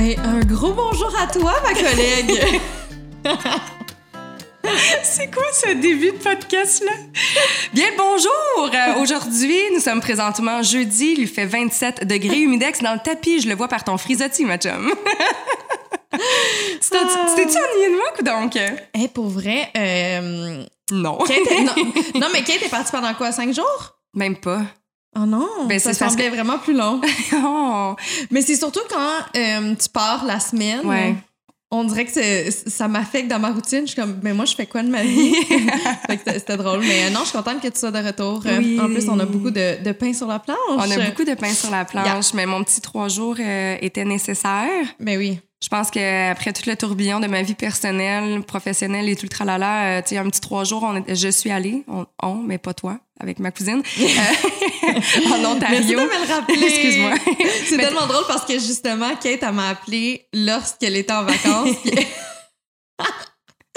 Ben, un gros bonjour à toi, ma collègue. C'est quoi ce début de podcast-là? Bien, bonjour! Euh, Aujourd'hui, nous sommes présentement jeudi, il fait 27 degrés humidex dans le tapis. Je le vois par ton frisotti, ma chum. C'était-tu ennuyé de moi, donc? Eh, pour vrai, euh, Non. Kate est- non, non, mais Kate est partie pendant quoi, cinq jours? Même pas. Oh non, Ben, ça semblait vraiment plus long. Oh. Mais c'est surtout quand euh, tu pars la semaine. Ouais. On dirait que ça m'affecte dans ma routine. Je suis comme, mais moi, je fais quoi de ma vie? C'était- drôle. Mais euh, non, je suis contente que tu sois de retour. Euh, Oui. En plus, on a beaucoup de, de pain sur la planche. On a beaucoup de pain sur la planche, Yeah. mais mon petit trois jours euh, était nécessaire. Mais oui. Je pense qu'après tout le tourbillon de ma vie personnelle, professionnelle et tout le tralala, euh, tu sais, un petit trois jours, on est- je suis allée, on, on, mais pas toi, avec ma cousine, euh, en Merci Ontario. de me le rappeler. Excuse-moi. C'est tellement drôle parce que justement, Kate, elle m'a appelé lorsqu'elle était en vacances.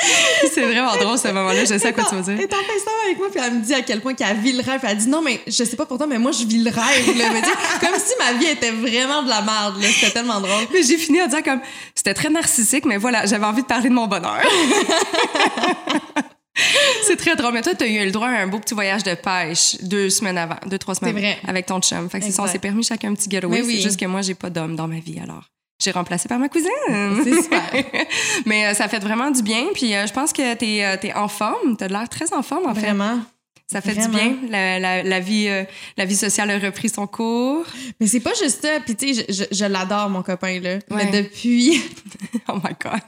puis C'est vraiment drôle ce moment-là, je sais à quoi tu Elle dire. est en FaceTime avec moi, puis elle me dit à quel point qu'elle vit le rêve. Elle dit non, mais je sais pas pour toi, mais moi, je vis le rêve. Là. Comme si ma vie était vraiment de la merde. là. C'était tellement drôle. Mais j'ai fini en disant comme, c'était très narcissique, mais voilà, j'avais envie de parler de mon bonheur. C'est très drôle. Mais toi, tu as eu le droit à un beau petit voyage de pêche deux semaines avant, deux, trois semaines. vrai. Avec ton chum. Fait que c'est ça, on s'est permis chacun un petit getaway. Oui. C'est juste que moi, j'ai pas d'homme dans ma vie, alors. J'ai remplacé par ma cousine. C'est super. Mais euh, ça fait vraiment du bien. Puis euh, je pense que t'es es en forme. T'as l'air très en forme, en fait. Vraiment. Ça fait Vraiment. du bien. La, la, la vie, euh, la vie sociale a repris son cours. Mais c'est pas juste ça. Puis tu sais, je, je- je l'adore, mon copain, là. Ouais. Mais depuis... Oh my God.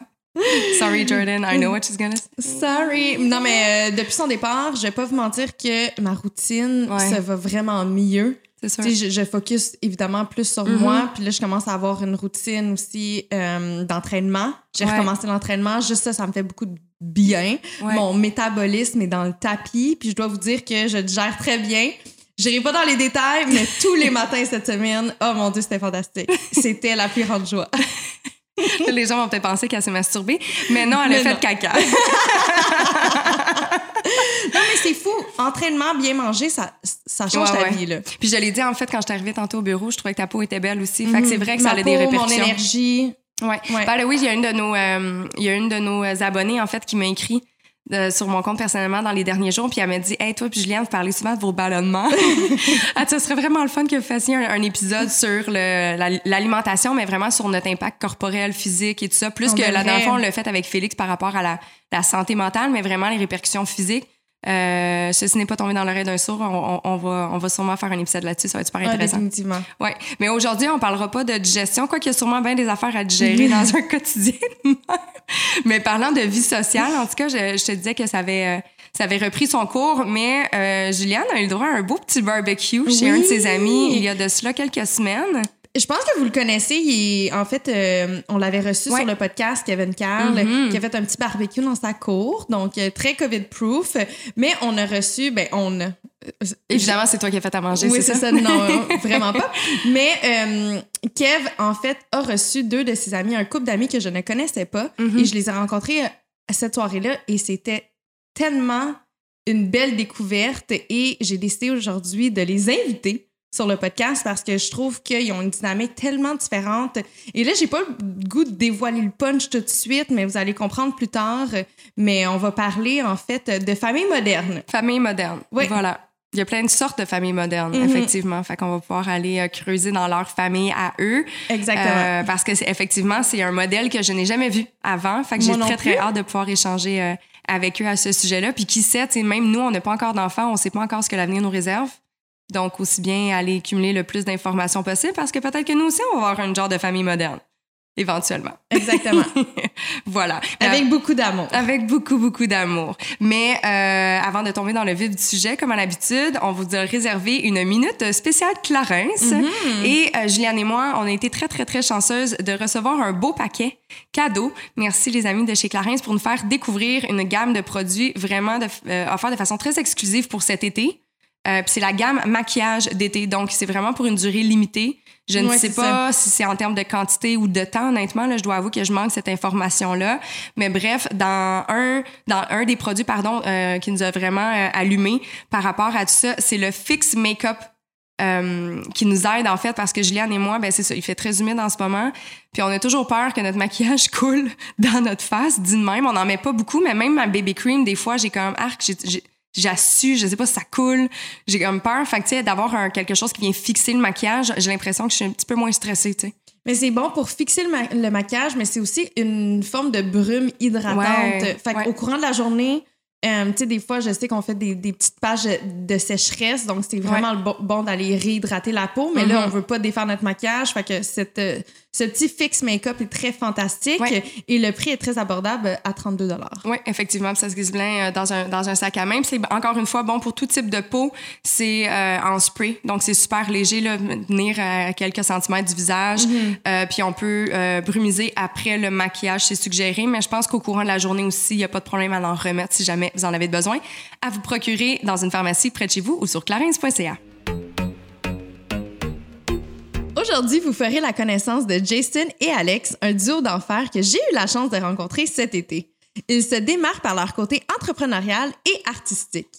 Sorry, Jordan. I know what she's gonna say. Sorry. Non, mais euh, depuis son départ, je vais pas vous mentir que ma routine, Ouais. ça va vraiment mieux. Sûr. Je, je focus évidemment plus sur Mhm. moi. Puis là, je commence à avoir une routine aussi euh, d'entraînement. J'ai Ouais. recommencé l'entraînement. Juste ça, ça me fait beaucoup de bien. Ouais. Mon métabolisme est dans le tapis. Puis je dois vous dire que je gère très bien. J'irai pas dans les détails, mais tous les matins cette semaine, oh mon Dieu, c'était fantastique. C'était la plus grande joie. Les gens vont peut-être penser qu'elle s'est masturbée. Mais non, elle a Mais fait non. caca. Non, mais c'est fou. Entraînement, bien manger, ça, ça change Ouais, ta ouais. vie, là. Puis je l'ai dit, en fait, quand je suis arrivée tantôt au bureau, je trouvais que ta peau était belle aussi. Fait que c'est vrai que ça a des peau, répercussions. Mon énergie. Ouais. Ouais. Oui, il y a une de nos, euh, il y a une de nos abonnés, en fait, qui m'a écrit euh, sur mon compte personnellement dans les derniers jours, puis elle m'a dit Hey, toi, puis Juliane, vous parlez souvent de vos ballonnements. ah, ça serait vraiment le fun que vous fassiez un, un épisode sur la- l'alimentation, mais vraiment sur notre impact corporel, physique et tout ça. Plus On que là, dans le fond, on l'a fait avec Félix par rapport à la, la santé mentale, mais vraiment les répercussions physiques. Euh, ceci n'est pas tombé dans l'oreille d'un sourd. On, on- on va, on va sûrement faire un épisode là-dessus. Ça va être super Ah, intéressant. définitivement. Ouais, mais aujourd'hui, on parlera pas de digestion, quoiqu'il y a sûrement bien des affaires à digérer dans un quotidien. mais parlant de vie sociale, en tout cas, je, je te disais que ça avait, euh, ça avait repris son cours, mais euh, Juliane a eu le droit à un beau petit barbecue chez Oui. un de ses amis il y a de cela quelques semaines. Je pense que vous le connaissez. Il est- en fait, euh, on l'avait reçu Ouais. sur le podcast, Kevin Carl, Mhm. qui a fait un petit barbecue dans sa cour, donc euh, très COVID-proof. Mais on a reçu, ben, on a. Évidemment, c'est toi qui as fait à manger, Oui, c'est ça? ça. Non, euh, vraiment pas. Mais euh, Kev, en fait, a reçu deux de ses amis, un couple d'amis que je ne connaissais pas. Mhm. Et je les ai rencontrés euh, à cette soirée-là et c'était tellement une belle découverte. Et j'ai décidé aujourd'hui de les inviter sur le podcast parce que je trouve qu'ils ont une dynamique tellement différente. Et là, j'ai pas le goût de dévoiler le punch tout de suite, mais vous allez comprendre plus tard. Mais on va parler, en fait, de famille moderne. Famille moderne. Oui. Voilà. Il y a plein de sortes de familles modernes, Mhm. effectivement. Fait qu'on va pouvoir aller euh, creuser dans leur famille à eux. Exactement. Euh, parce que c'est effectivement, c'est un modèle que je n'ai jamais vu avant. Fait que j'ai très, très hâte de pouvoir échanger euh, avec eux à ce sujet-là. Puis qui sait, même nous, on n'a pas encore d'enfants, on sait pas encore ce que l'avenir nous réserve. Donc, aussi bien aller cumuler le plus d'informations possible parce que peut-être que nous aussi, on va avoir un genre de famille moderne. éventuellement. Exactement. voilà. Avec beaucoup d'amour. Avec beaucoup, beaucoup d'amour. Mais euh, avant de tomber dans le vif du sujet, comme à l'habitude, on vous a réservé une minute spéciale Clarence. Mm-hmm. Et euh, Juliane et moi, on a été très, très, très chanceuses de recevoir un beau paquet cadeau. Merci les amis de chez Clarence pour nous faire découvrir une gamme de produits vraiment de, euh, offerts de façon très exclusive pour cet été. Euh, puis c'est la gamme maquillage d'été, donc c'est vraiment pour une durée limitée. Je ne sais pas si c'est en termes de quantité ou de temps, honnêtement. Là, je dois avouer que je manque cette information-là. Mais bref, dans un, dans un des produits, pardon, euh, qui nous a vraiment euh, allumé par rapport à tout ça, c'est le Fix Makeup euh, qui nous aide en fait parce que Juliane et moi, ben c'est ça, il fait très humide en ce moment. Puis on a toujours peur que notre maquillage coule dans notre face, dit de même. On n'en met pas beaucoup, mais même ma baby cream, des fois, j'ai comme arc, j'ai- j'ai j'assume, je sais pas si ça coule, j'ai comme peur. Fait que, tu sais, d'avoir quelque chose qui vient fixer le maquillage, j'ai l'impression que je suis un petit peu moins stressée, tu sais. Mais c'est bon pour fixer le, ma- le maquillage, mais c'est aussi une forme de brume hydratante. Ouais, fait ouais. qu'au courant de la journée, euh, tu sais, des fois, je sais qu'on fait des, des petites pages de sécheresse, donc c'est vraiment bon, bon d'aller réhydrater la peau, mais là, Mhm. on veut pas défaire notre maquillage. Fait que cette, euh, ce petit fixe make-up est très fantastique Ouais. et le prix est très abordable à 32 Oui, effectivement, ça se glisse bien euh, dans un, dans un sac à main. C'est encore une fois bon pour tout type de peau. C'est euh, en spray, donc c'est super léger, là, venir à quelques centimètres du visage. Euh, puis on peut euh, brumiser après le maquillage, c'est suggéré. Mais je pense qu'au courant de la journée aussi, il n'y a pas de problème à en remettre si jamais vous en avez besoin. À vous procurer dans une pharmacie près de chez vous ou sur clarins.ca. Aujourd'hui, vous ferez la connaissance de Jason et Alex, un duo d'enfer que j'ai eu la chance de rencontrer cet été. Ils se démarquent par leur côté entrepreneurial et artistique.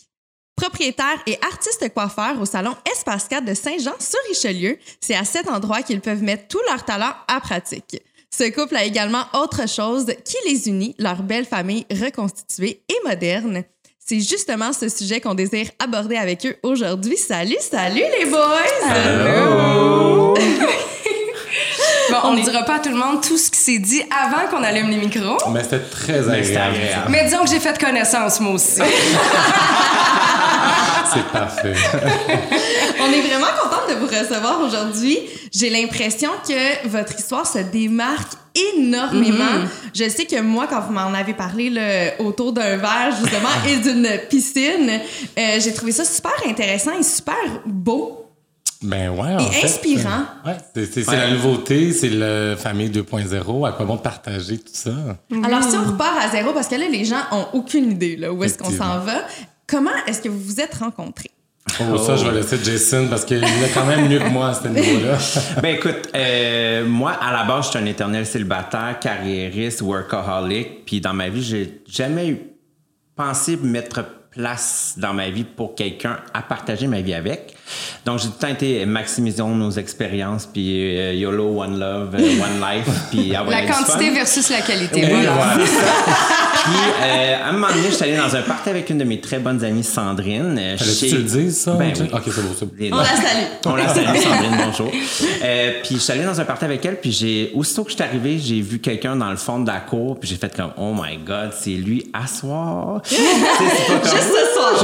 Propriétaires et artistes coiffeurs au salon Espace 4 de Saint-Jean sur Richelieu, c'est à cet endroit qu'ils peuvent mettre tout leur talent à pratique. Ce couple a également autre chose qui les unit, leur belle famille reconstituée et moderne. C'est justement ce sujet qu'on désire aborder avec eux aujourd'hui. Salut, salut les boys! Bon, on ne dira pas à tout le monde tout ce qui s'est dit avant qu'on allume les micros. Mais c'était très agréable. Mais disons que j'ai fait connaissance, moi aussi. C'est parfait. On est vraiment contente de vous recevoir aujourd'hui. J'ai l'impression que votre histoire se démarque énormément. Je sais que moi, quand vous m'en avez parlé là, autour d'un verre, justement, et d'une piscine, euh, j'ai trouvé ça super intéressant et super beau. Ben ouais, en Et fait, inspirant. Ouais, c'est la nouveauté, c'est le famille 2.0. À quoi bon de partager tout ça? Alors, si on repart à zéro, parce que là, les gens ont aucune idée là, où est-ce qu'on s'en va, comment est-ce que vous vous êtes rencontrés? Oh, ça, je vais laisser Jason parce qu'il est quand même mieux que moi à ce niveau-là. Ben écoute, euh, moi à la base, je suis un éternel célibataire, carriériste, workaholic. Puis dans ma vie, j'ai jamais eu pensé mettre place dans ma vie pour quelqu'un à partager ma vie avec. Donc j'ai tout le temps été maximisons nos expériences, puis euh, YOLO, One Love, euh, One Life, puis avoir La quantité versus la qualité. Et voilà. voilà. Puis, euh, à un moment donné, je suis allé dans un party avec une de mes très bonnes amies, Sandrine. chez- que tu le dises, ça? Ben oui. Ok, c'est beau, c'est beau. Les- On la salue. on la salue, Sandrine, bonjour. Euh, puis je suis allé dans un party avec elle, puis j'ai aussitôt que je suis arrivé, j'ai vu quelqu'un dans le fond de la cour, puis j'ai fait comme oh my god, c'est lui sais, c'est pas comme- Juste ce soir,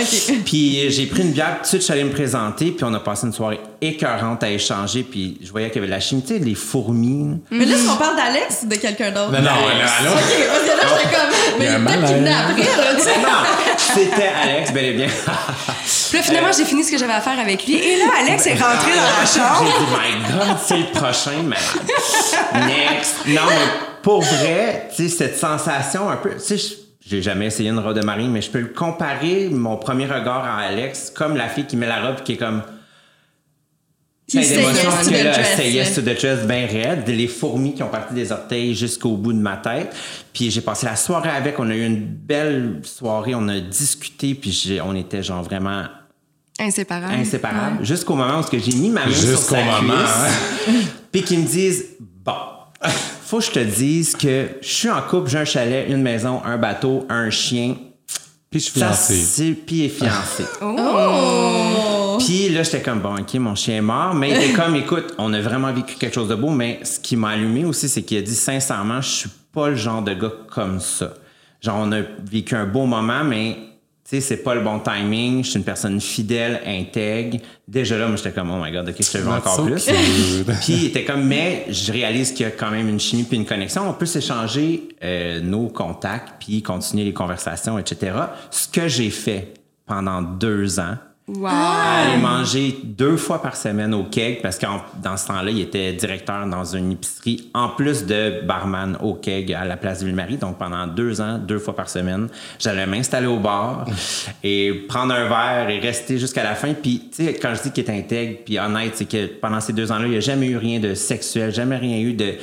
Juste. OK. Puis j'ai pris une bière, tout de suite je suis allé me puis on a passé une soirée écœurante à échanger, puis je voyais qu'il y avait de la chimie, tu sais, les fourmis. Mais là, est-ce qu'on parle d'Alex ou de quelqu'un d'autre? Non, non, là, allô? OK, parce que là, j'étais comme... Il y a Mais peut-être qu'il venait après, là, tu sais. Non, c'était Alex, bel et bien. Puis là, finalement, j'ai fini ce que j'avais à faire avec lui. Et là, Alex est rentré dans la J'ai chambre. dit, my God, c'est le prochain, malade. Next. Non, mais pour vrai, tu sais, cette sensation un peu, tu sais, je- j'ai jamais essayé une robe de marine, mais je peux le comparer, mon premier regard à Alex, comme la fille qui met la robe qui est comme. Say d'émotions, yes to que the là, dress, say yes to the dress, bien raide, les fourmis qui ont parti des orteils jusqu'au bout de ma tête. Puis j'ai passé la soirée avec, on a eu une belle soirée, on a discuté, puis on était genre vraiment Inséparable. inséparable jusqu'au moment où ce que j'ai mis ma main sur sa moment, cuisse, puis qu'ils me disent bon faut que je te dise que je suis en couple j'ai un chalet une maison un bateau un chien Puis je suis fiancé. puis il est fiancé Oh! puis là j'étais comme bon ok mon chien est mort mais il était comme écoute on a vraiment vécu quelque chose de beau mais ce qui m'a allumé aussi c'est qu'il a dit sincèrement je suis pas le genre de gars comme ça genre on a vécu un beau moment mais tu sais, c'est pas le bon timing. Je suis une personne fidèle, intègre. Déjà là, moi, j'étais comme, oh my god, ok, je te veux encore so plus. Puis il était comme, mais je réalise qu'il y a quand même une chimie puis une connexion. On peut s'échanger euh, nos contacts puis continuer les conversations, etc. Ce que j'ai fait pendant deux ans, Wow. aller manger deux fois par semaine au keg parce que dans ce temps-là, il était directeur dans une épicerie en plus de barman au keg à la place Ville-Marie. Donc pendant deux ans, deux fois par semaine, j'allais m'installer au bar et prendre un verre et rester jusqu'à la fin. Puis tu sais, quand je dis qu'il est intègre puis honnête, c'est que pendant ces deux ans-là, il n'y a jamais eu rien de sexuel, jamais rien eu de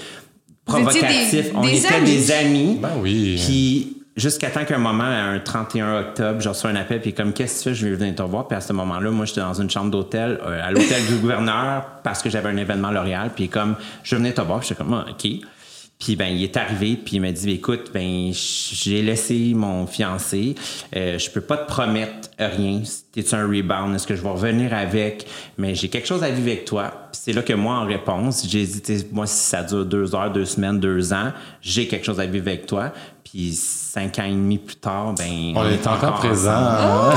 provocatif. des- On des était amis. des amis. Ben oui. Puis jusqu'à temps qu'un moment, un 31 octobre, j'ai reçu un appel, puis comme, qu'est-ce que tu fais? Je vais venir te voir. Puis à ce moment-là, moi, j'étais dans une chambre d'hôtel, euh, à l'hôtel du gouverneur, parce que j'avais un événement L'Oréal. Puis comme, je venais te voir, puis j'étais comme, ah, OK. Puis ben, il est arrivé, puis il m'a dit, écoute, ben, j'ai laissé mon fiancé. Euh, je peux pas te promettre rien. T'es-tu un rebound? Est-ce que je vais revenir avec? Mais j'ai quelque chose à vivre avec toi. Puis c'est là que moi, en réponse, j'ai dit, moi, si ça dure deux heures, deux semaines, deux ans, j'ai quelque chose à vivre avec toi. Puis cinq ans et demi plus tard, ben. On est encore présent. Oh!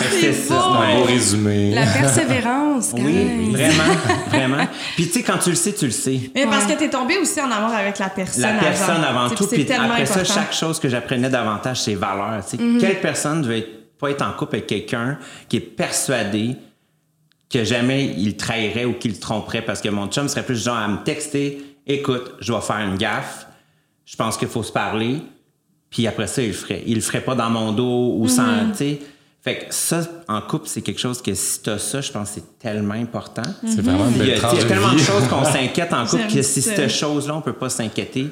C'est beau! résumé. La persévérance, Oui, vraiment, vraiment. Puis tu sais, quand tu le sais, tu le sais. Mais parce que t'es tombé aussi en amour avec la personne La personne avant Tu tout, c'est puis après ça, chaque chose que j'apprenais davantage, c'est valeurs. tu sais. Quelle personne veut être- pas être en couple avec quelqu'un qui est persuadé que jamais il trahirait ou qu'il tromperait parce que mon chum serait plus genre à me texter écoute, je vais faire une gaffe, je pense qu'il faut se parler, puis après ça, il le ferait. Il le ferait pas dans mon dos ou sans, tu sais. Fait que ça, en couple, c'est quelque chose que si t'as ça, je pense que c'est tellement important. C'est vraiment une Il y belle a, il y a tellement de choses qu'on s'inquiète en couple que si cette chose-là, on peut pas s'inquiéter,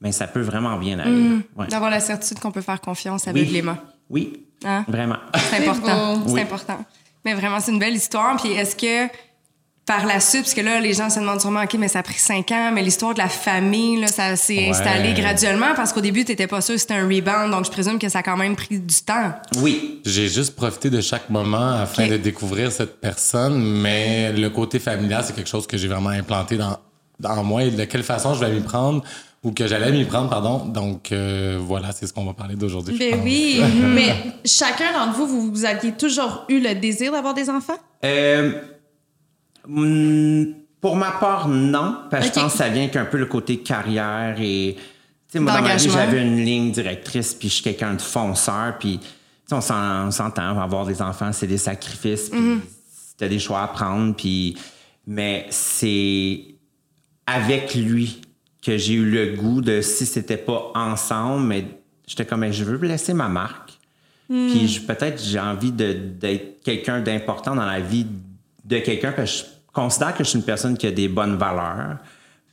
ben ça peut vraiment bien aller. Mm. Ouais. D'avoir la certitude qu'on peut faire confiance Oui. aveuglément. Oui, Hein? vraiment. C'est important. C'est Oui. important. Mais vraiment, c'est une belle histoire. Puis est-ce que par la suite, parce que là, les gens se demandent sûrement, OK, mais ça a pris cinq ans, mais l'histoire de la famille, là, ça s'est Ouais. installé graduellement parce qu'au début, tu n'étais pas sûr que c'était un rebound. Donc, je présume que ça a quand même pris du temps. Oui. J'ai juste profité de chaque moment afin de découvrir cette personne, mais le côté familial, c'est quelque chose que j'ai vraiment implanté dans, dans moi et de quelle façon je vais m'y prendre ou que j'allais m'y prendre, pardon. Donc euh, voilà, c'est ce qu'on va parler d'aujourd'hui. Ben oui, mais chacun d'entre vous, vous, vous aviez toujours eu le désir d'avoir des enfants? Euh, hmm, pour ma part, non. Parce que je pense que ça vient qu'un peu le côté carrière et. Tu sais, moi, dans ma vie, j'avais une ligne directrice, puis je suis quelqu'un de fonceur, puis. On s'en- on s'entend, avoir des enfants, c'est des sacrifices, puis t'as des choix à prendre, puis. Mais c'est avec lui que j'ai eu le goût de si c'était pas ensemble, mais j'étais comme, je veux laisser ma marque. Puis je- peut-être j'ai envie d'être quelqu'un d'important dans la vie de quelqu'un parce que je considère que je suis une personne qui a des bonnes valeurs.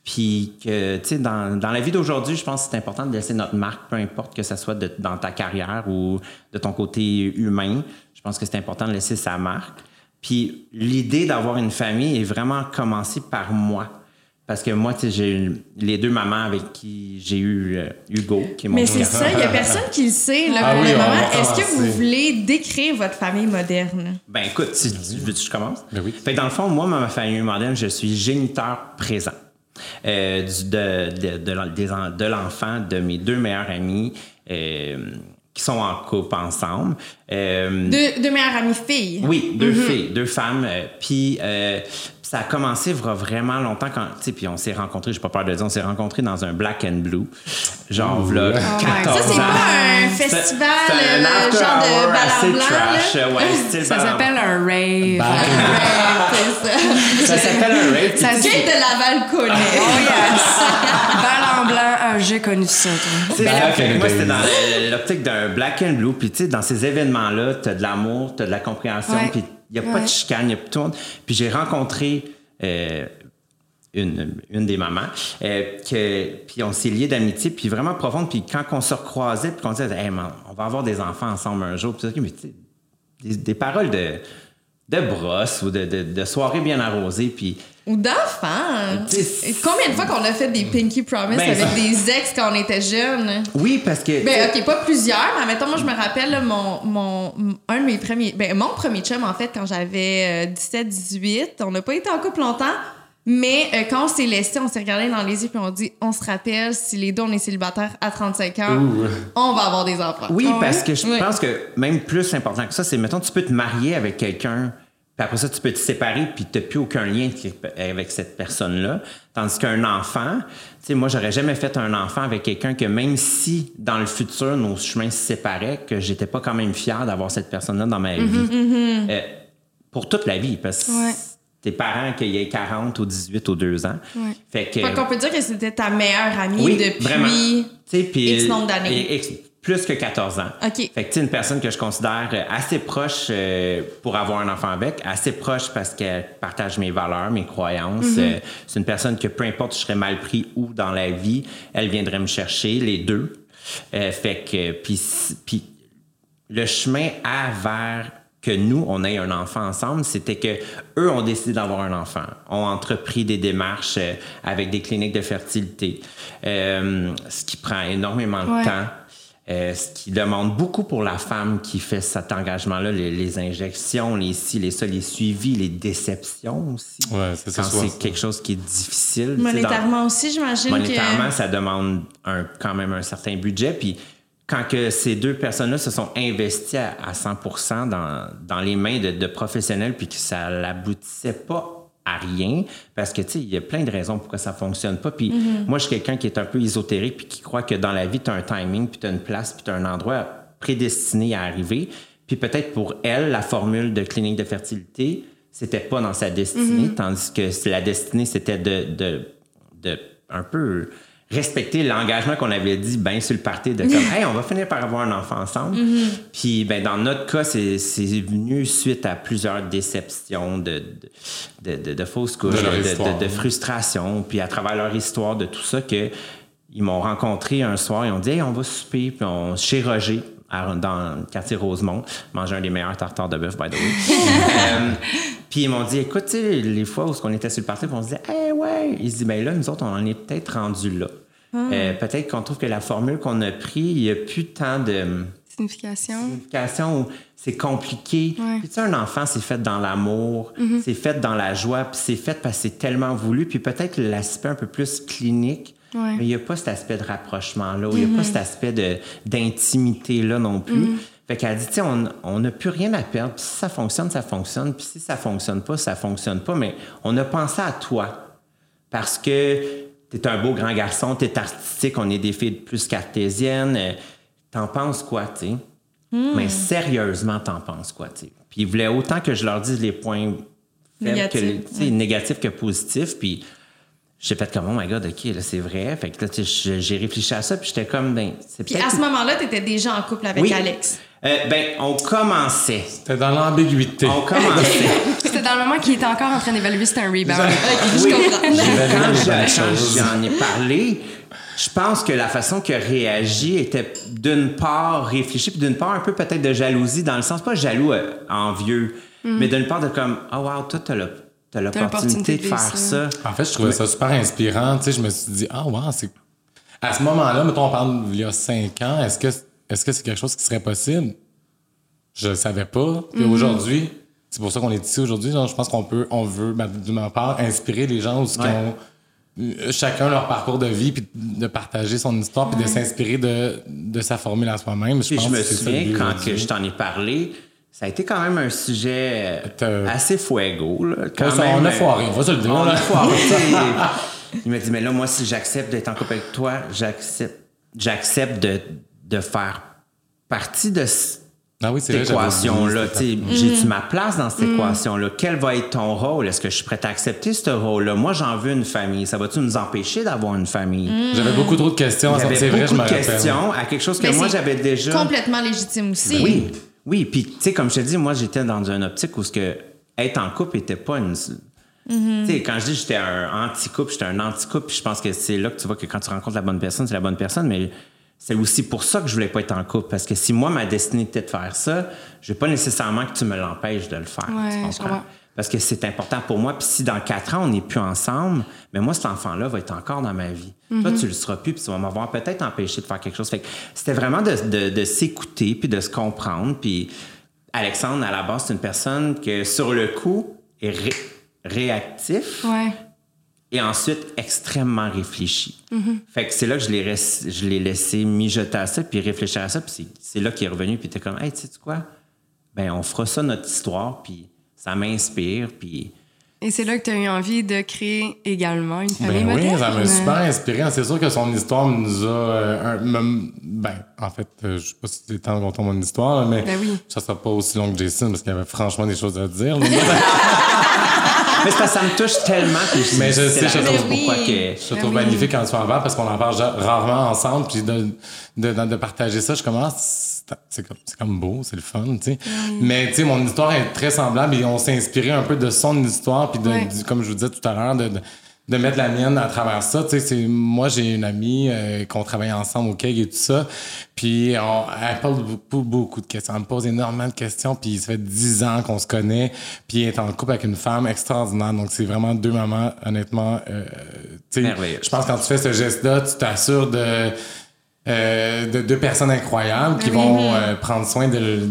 Puis que, tu sais, dans, dans la vie d'aujourd'hui, je pense que c'est important de laisser notre marque, peu importe que ce soit dans ta carrière ou de ton côté humain. Je pense que c'est important de laisser sa marque. Puis l'idée d'avoir une famille est vraiment commencée par moi. Parce que moi, tu sais, j'ai eu les deux mamans avec qui j'ai eu euh, Hugo, qui est mon Mais c'est ça, il y a personne qui le sait. Là, Ah pour oui, moment, est-ce que commencer. vous voulez décrire votre famille moderne? Ben écoute, si tu veux que je commence? Ben oui. Fait que dans le fond, moi, ma famille moderne, je suis géniteur présent. Euh, du- de, de, de l'enfant de mes deux meilleurs amis euh, qui sont en couple ensemble. Euh, Deux, deux meilleures amies filles. oui, deux Mm-hmm. filles, deux femmes. euh, puis euh, ça a commencé vra- vraiment longtemps quand, tu sais, puis on s'est rencontrés, j'ai pas peur de le dire, on s'est rencontrés dans un black and blue, genre v'là 14 Ça, c'est pas un festival, un euh, genre de assez blanc, trash, là. ouais, style Ça s'appelle un rave. ça. Ça s'appelle un rave. Ça Qui de Laval connaît? Oh yes! Balle en blanc, ah, j'ai connu ça, toi. Moi, c'était dans l'optique d'un black and blue. Puis, tu sais, dans ces événements-là, t'as de l'amour, t'as de la compréhension, puis il n'y a pas de chicane, il n'y a pas de monde. Puis, j'ai rencontré euh, une, une des mamans, euh, que, puis on s'est liés d'amitié, puis vraiment profonde. Puis, quand on se recroisait, puis qu'on disait, hey, man, on va avoir des enfants ensemble un jour. Puis, mais tu sais, des, des paroles de, de brosse ou de, de, de soirée bien arrosée. Puis, Ou d'enfants. Combien de fois qu'on a fait des Pinky Promise Ben, avec des ex quand on était jeunes? oui, parce que. Ben, ok, pas plusieurs, mais mettons, moi, je me rappelle, là, mon, mon, un de mes premiers, ben, mon premier chum, en fait, quand j'avais 17-18, on n'a pas été en couple longtemps, Mais euh, quand on s'est laissé, on s'est regardé dans les yeux puis on dit on se rappelle, si les deux on est célibataires à 35 ans, Ouh. on va avoir des enfants. Oui, Ah parce que je Oui. pense que même plus important que ça, c'est, mettons, tu peux te marier avec quelqu'un, puis après ça, tu peux te séparer, puis tu n'as plus aucun lien avec cette personne-là. Tandis qu'un enfant, tu sais, moi, j'aurais jamais fait un enfant avec quelqu'un que même si, dans le futur, nos chemins se séparaient, que j'étais pas quand même fier d'avoir cette personne-là dans ma vie. Euh, pour toute la vie, parce que Ouais. Tes parents, qu'il y ait 40 ou 18 ou 2 ans. Ouais. Fait que... Fait qu'on peut dire que c'était ta meilleure amie Oui, depuis. puis X nombre d'années. plus que 14 ans. OK. Fait que tu une personne que je considère assez proche euh, pour avoir un enfant avec, assez proche parce qu'elle partage mes valeurs, mes croyances. Mm-hmm. Euh, c'est une personne que peu importe je serais mal pris où dans la vie, elle viendrait me chercher, les deux. Euh, fait que, puis le chemin à vers que nous, on ait un enfant ensemble, c'était que eux ont décidé d'avoir un enfant, ont entrepris des démarches euh, avec des cliniques de fertilité, euh, ce qui prend énormément de Ouais. temps. euh, ce qui demande beaucoup pour la femme qui fait cet engagement-là, les, les injections, les ci, les ça, les suivis, les déceptions aussi. Ouais, c'est Quand c'est quelque chose qui est difficile. sais, dans- Monétairement aussi, j'imagine Monétairement, que. ça demande un, quand même un certain budget. Puis quand que ces deux personnes-là se sont investies à, à 100 dans, dans les mains de, de professionnels, puis que ça n'aboutissait pas à rien, parce que, tu sais, il y a plein de raisons pourquoi ça fonctionne pas. Puis moi, je suis quelqu'un qui est un peu ésotérique, puis qui croit que dans la vie, tu as un timing, puis tu as une place, puis tu as un endroit prédestiné à arriver. Puis peut-être pour elle, la formule de clinique de fertilité, c'était pas dans sa destinée, tandis que la destinée, c'était de, de, de un peu respecter l'engagement qu'on avait dit ben sur le party de comme hey on va finir par avoir un enfant ensemble. Puis ben dans notre cas c'est c'est venu suite à plusieurs déceptions de de, de, fausses couches De de frustration. Puis à travers leur histoire de tout ça que ils m'ont rencontré un soir ils ont dit hey on va souper puis on chez Roger à- dans le quartier Rosemont manger un des meilleurs tartares de bœuf by the way Euh, puis ils m'ont dit, écoute, tu sais, les fois où on était sur le parti, on se disait, eh ouais. Ils se disent, ben là, nous autres, on en est peut-être rendus là. Euh, peut-être qu'on trouve que la formule qu'on a prise, il n'y a plus tant de Signification. signification où c'est compliqué. Ouais. Puis tu sais, un enfant, c'est fait dans l'amour, c'est fait dans la joie, puis c'est fait parce que c'est tellement voulu. Puis peut-être l'aspect un peu plus clinique, Ouais. mais il n'y a pas cet aspect de rapprochement-là, il n'y a pas cet aspect d'intimité-là non plus. Fait qu'elle dit, tu sais, on n'a plus rien à perdre. Puis si ça fonctionne, ça fonctionne. Puis si ça fonctionne pas, ça fonctionne pas. Mais on a pensé à toi parce que tu es un beau grand garçon, tu es artistique, on est des filles plus cartésiennes. Euh, T'en penses quoi, tu sais? Mais sérieusement, t'en penses quoi, tu sais? Puis ils voulaient autant que je leur dise les points faibles, Négatifs, que négatifs que positifs. Puis j'ai fait comme, oh my God, OK, là, c'est vrai. Fait que là, tu sais, je- j'ai réfléchi à ça, puis j'étais comme, ben, c'est Puis à ce moment-là, t'étais déjà en couple avec Oui. Alex. Euh, ben, on commençait. C'était dans l'ambiguïté. On commençait. C'était dans le moment qu'il était encore en train d'évaluer si c'était un rebound. Oui. je- quand j'en ai parlé, je pense que la façon qu'il a réagi était d'une part réfléchie, puis d'une part un peu peut-être de jalousie, dans le sens pas jaloux, euh, envieux, mais d'une part de comme, oh wow, toi, t'as le- t'as l'opportunité de faire ça. ça. En fait, je trouvais ça super inspirant. Tu sais, je me suis dit, ah, wow, c'est. À ce moment-là, mettons, on parle d'il y a cinq ans, est-ce que est-ce que c'est quelque chose qui serait possible? Je le savais pas. Puis aujourd'hui, c'est pour ça qu'on est ici aujourd'hui. Je pense qu'on peut, on veut, de ma part, inspirer les gens aussi qui Ouais. ont chacun leur parcours de vie, puis de partager son histoire, puis de s'inspirer de, de sa formule à soi-même. Je Puis pense je me que c'est ça le souviens, quand que je t'en ai parlé, ça a été quand même un sujet euh, assez fuego. Là, quand Ouais, ça, même, on a foiré, on va se le dire. On là. a foiré. Il m'a dit, mais là, moi, si j'accepte d'être en couple avec toi, j'accepte, j'accepte de, de faire partie de Ah oui, cette équation-là. sais. J'ai-tu ma place dans cette équation-là? Quel va être ton rôle? Est-ce que je suis prête à accepter ce rôle-là? Moi, j'en veux une famille. Ça va-tu nous empêcher d'avoir une famille? J'avais beaucoup trop de questions. J'avais C'est vrai, je beaucoup de questions à quelque chose que Mais moi, j'avais déjà... Complètement légitime aussi. Oui, oui. Puis, tu sais, comme je te dis, moi, j'étais dans une optique où ce que être en couple était pas une. Tu sais, quand je dis j'étais un anti-couple, j'étais un anti-couple, puis je pense que c'est là que tu vois que quand tu rencontres la bonne personne, c'est la bonne personne, mais c'est aussi pour ça que je voulais pas être en couple. Parce que si moi, ma destinée était de faire ça, je veux pas nécessairement que tu me l'empêches de le faire. Ouais, tu je comprends? Parce que c'est important pour moi. Puis si dans quatre ans, on n'est plus ensemble, mais moi, cet enfant-là va être encore dans ma vie. Toi, tu le seras plus, puis tu vas m'avoir peut-être empêché de faire quelque chose. Fait que c'était vraiment de, de- de s'écouter, puis de se comprendre. Puis Alexandre, à la base, c'est une personne que, sur le coup, est ré- réactif, Ouais. et ensuite extrêmement réfléchi. Fait que c'est là que je l'ai, laissé mijoter à ça, puis réfléchir à ça, puis c'est, c'est là qu'il est revenu, puis t'es comme, hey, tu sais quoi? Ben, on fera ça notre histoire, puis ça m'inspire, puis. Et c'est là que tu as eu envie de créer également une famille Ben oui, ça m'a super inspiré. C'est sûr que son histoire nous a. euh, un- me- ben, en fait, euh, je sais pas si c'est temps qu'on tombe mon histoire, là, mais Ben oui. ça sera pas aussi long que Jason parce qu'il y avait franchement des choses à dire. Mais que ça me touche tellement, je Mais je sais, je trouve- pourquoi oui. que. Je Ben trouve oui. magnifique quand tu en parles parce qu'on en parle rarement ensemble. Puis de, de, de, de partager ça, je commence. C'est comme, c'est comme beau, c'est le fun, tu sais. Mais tu sais, mon histoire est très semblable et on s'est inspiré un peu de son histoire. Puis de, Ouais. du- comme je vous disais tout à l'heure, de, de, de mettre la mienne à travers ça. Tu sais, c'est- moi, j'ai une amie euh, qu'on travaille ensemble au KEG et tout ça. Puis on, elle pose beaucoup, beaucoup de questions. Elle me pose énormément de questions. Puis ça fait dix ans qu'on se connaît. Puis elle est en couple avec une femme extraordinaire. Donc c'est vraiment deux mamans, honnêtement. Euh, tu sais, Merveilleux. je pense que quand tu fais ce geste-là, tu t'assures de, euh, de deux personnes incroyables qui vont euh, prendre soin de,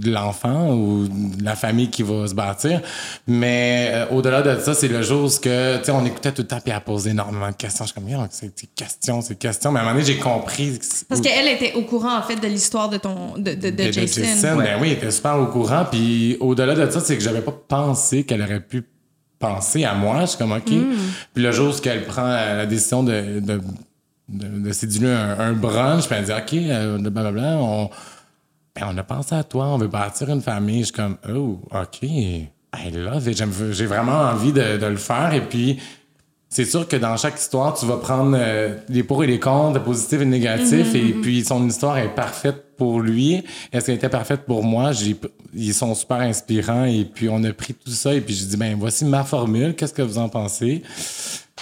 de l'enfant ou de la famille qui va se bâtir. Mais euh, au-delà de ça, c'est le jour où que, tu sais, on écoutait tout le temps puis elle posait énormément de questions. Je suis comme, c'est des questions, c'est des questions. Mais à un moment donné, j'ai compris. que Parce qu'elle était au courant, en fait, de l'histoire de ton de, de, de de- Jason. Ben oui, elle était super au courant. Puis au-delà de ça, c'est que j'avais pas pensé qu'elle aurait pu penser à moi. Je suis comme, OK. Puis le jour où qu'elle prend la décision de, de, de, de séduire un, un brunch, puis elle dit, OK, euh, blablabla, on, ben, on a pensé à toi, on veut bâtir une famille. Je suis comme, oh, OK. I love it. J'ai vraiment envie de, de le faire. Et puis, c'est sûr que dans chaque histoire, tu vas prendre euh, les pour et les contre, le positif et le négatif, et puis son histoire est parfaite pour lui. Est-ce qu'elle était parfaite pour moi? J'ai, ils sont super inspirants, et puis on a pris tout ça, et puis j'ai dit, ben voici ma formule, qu'est-ce que vous en pensez?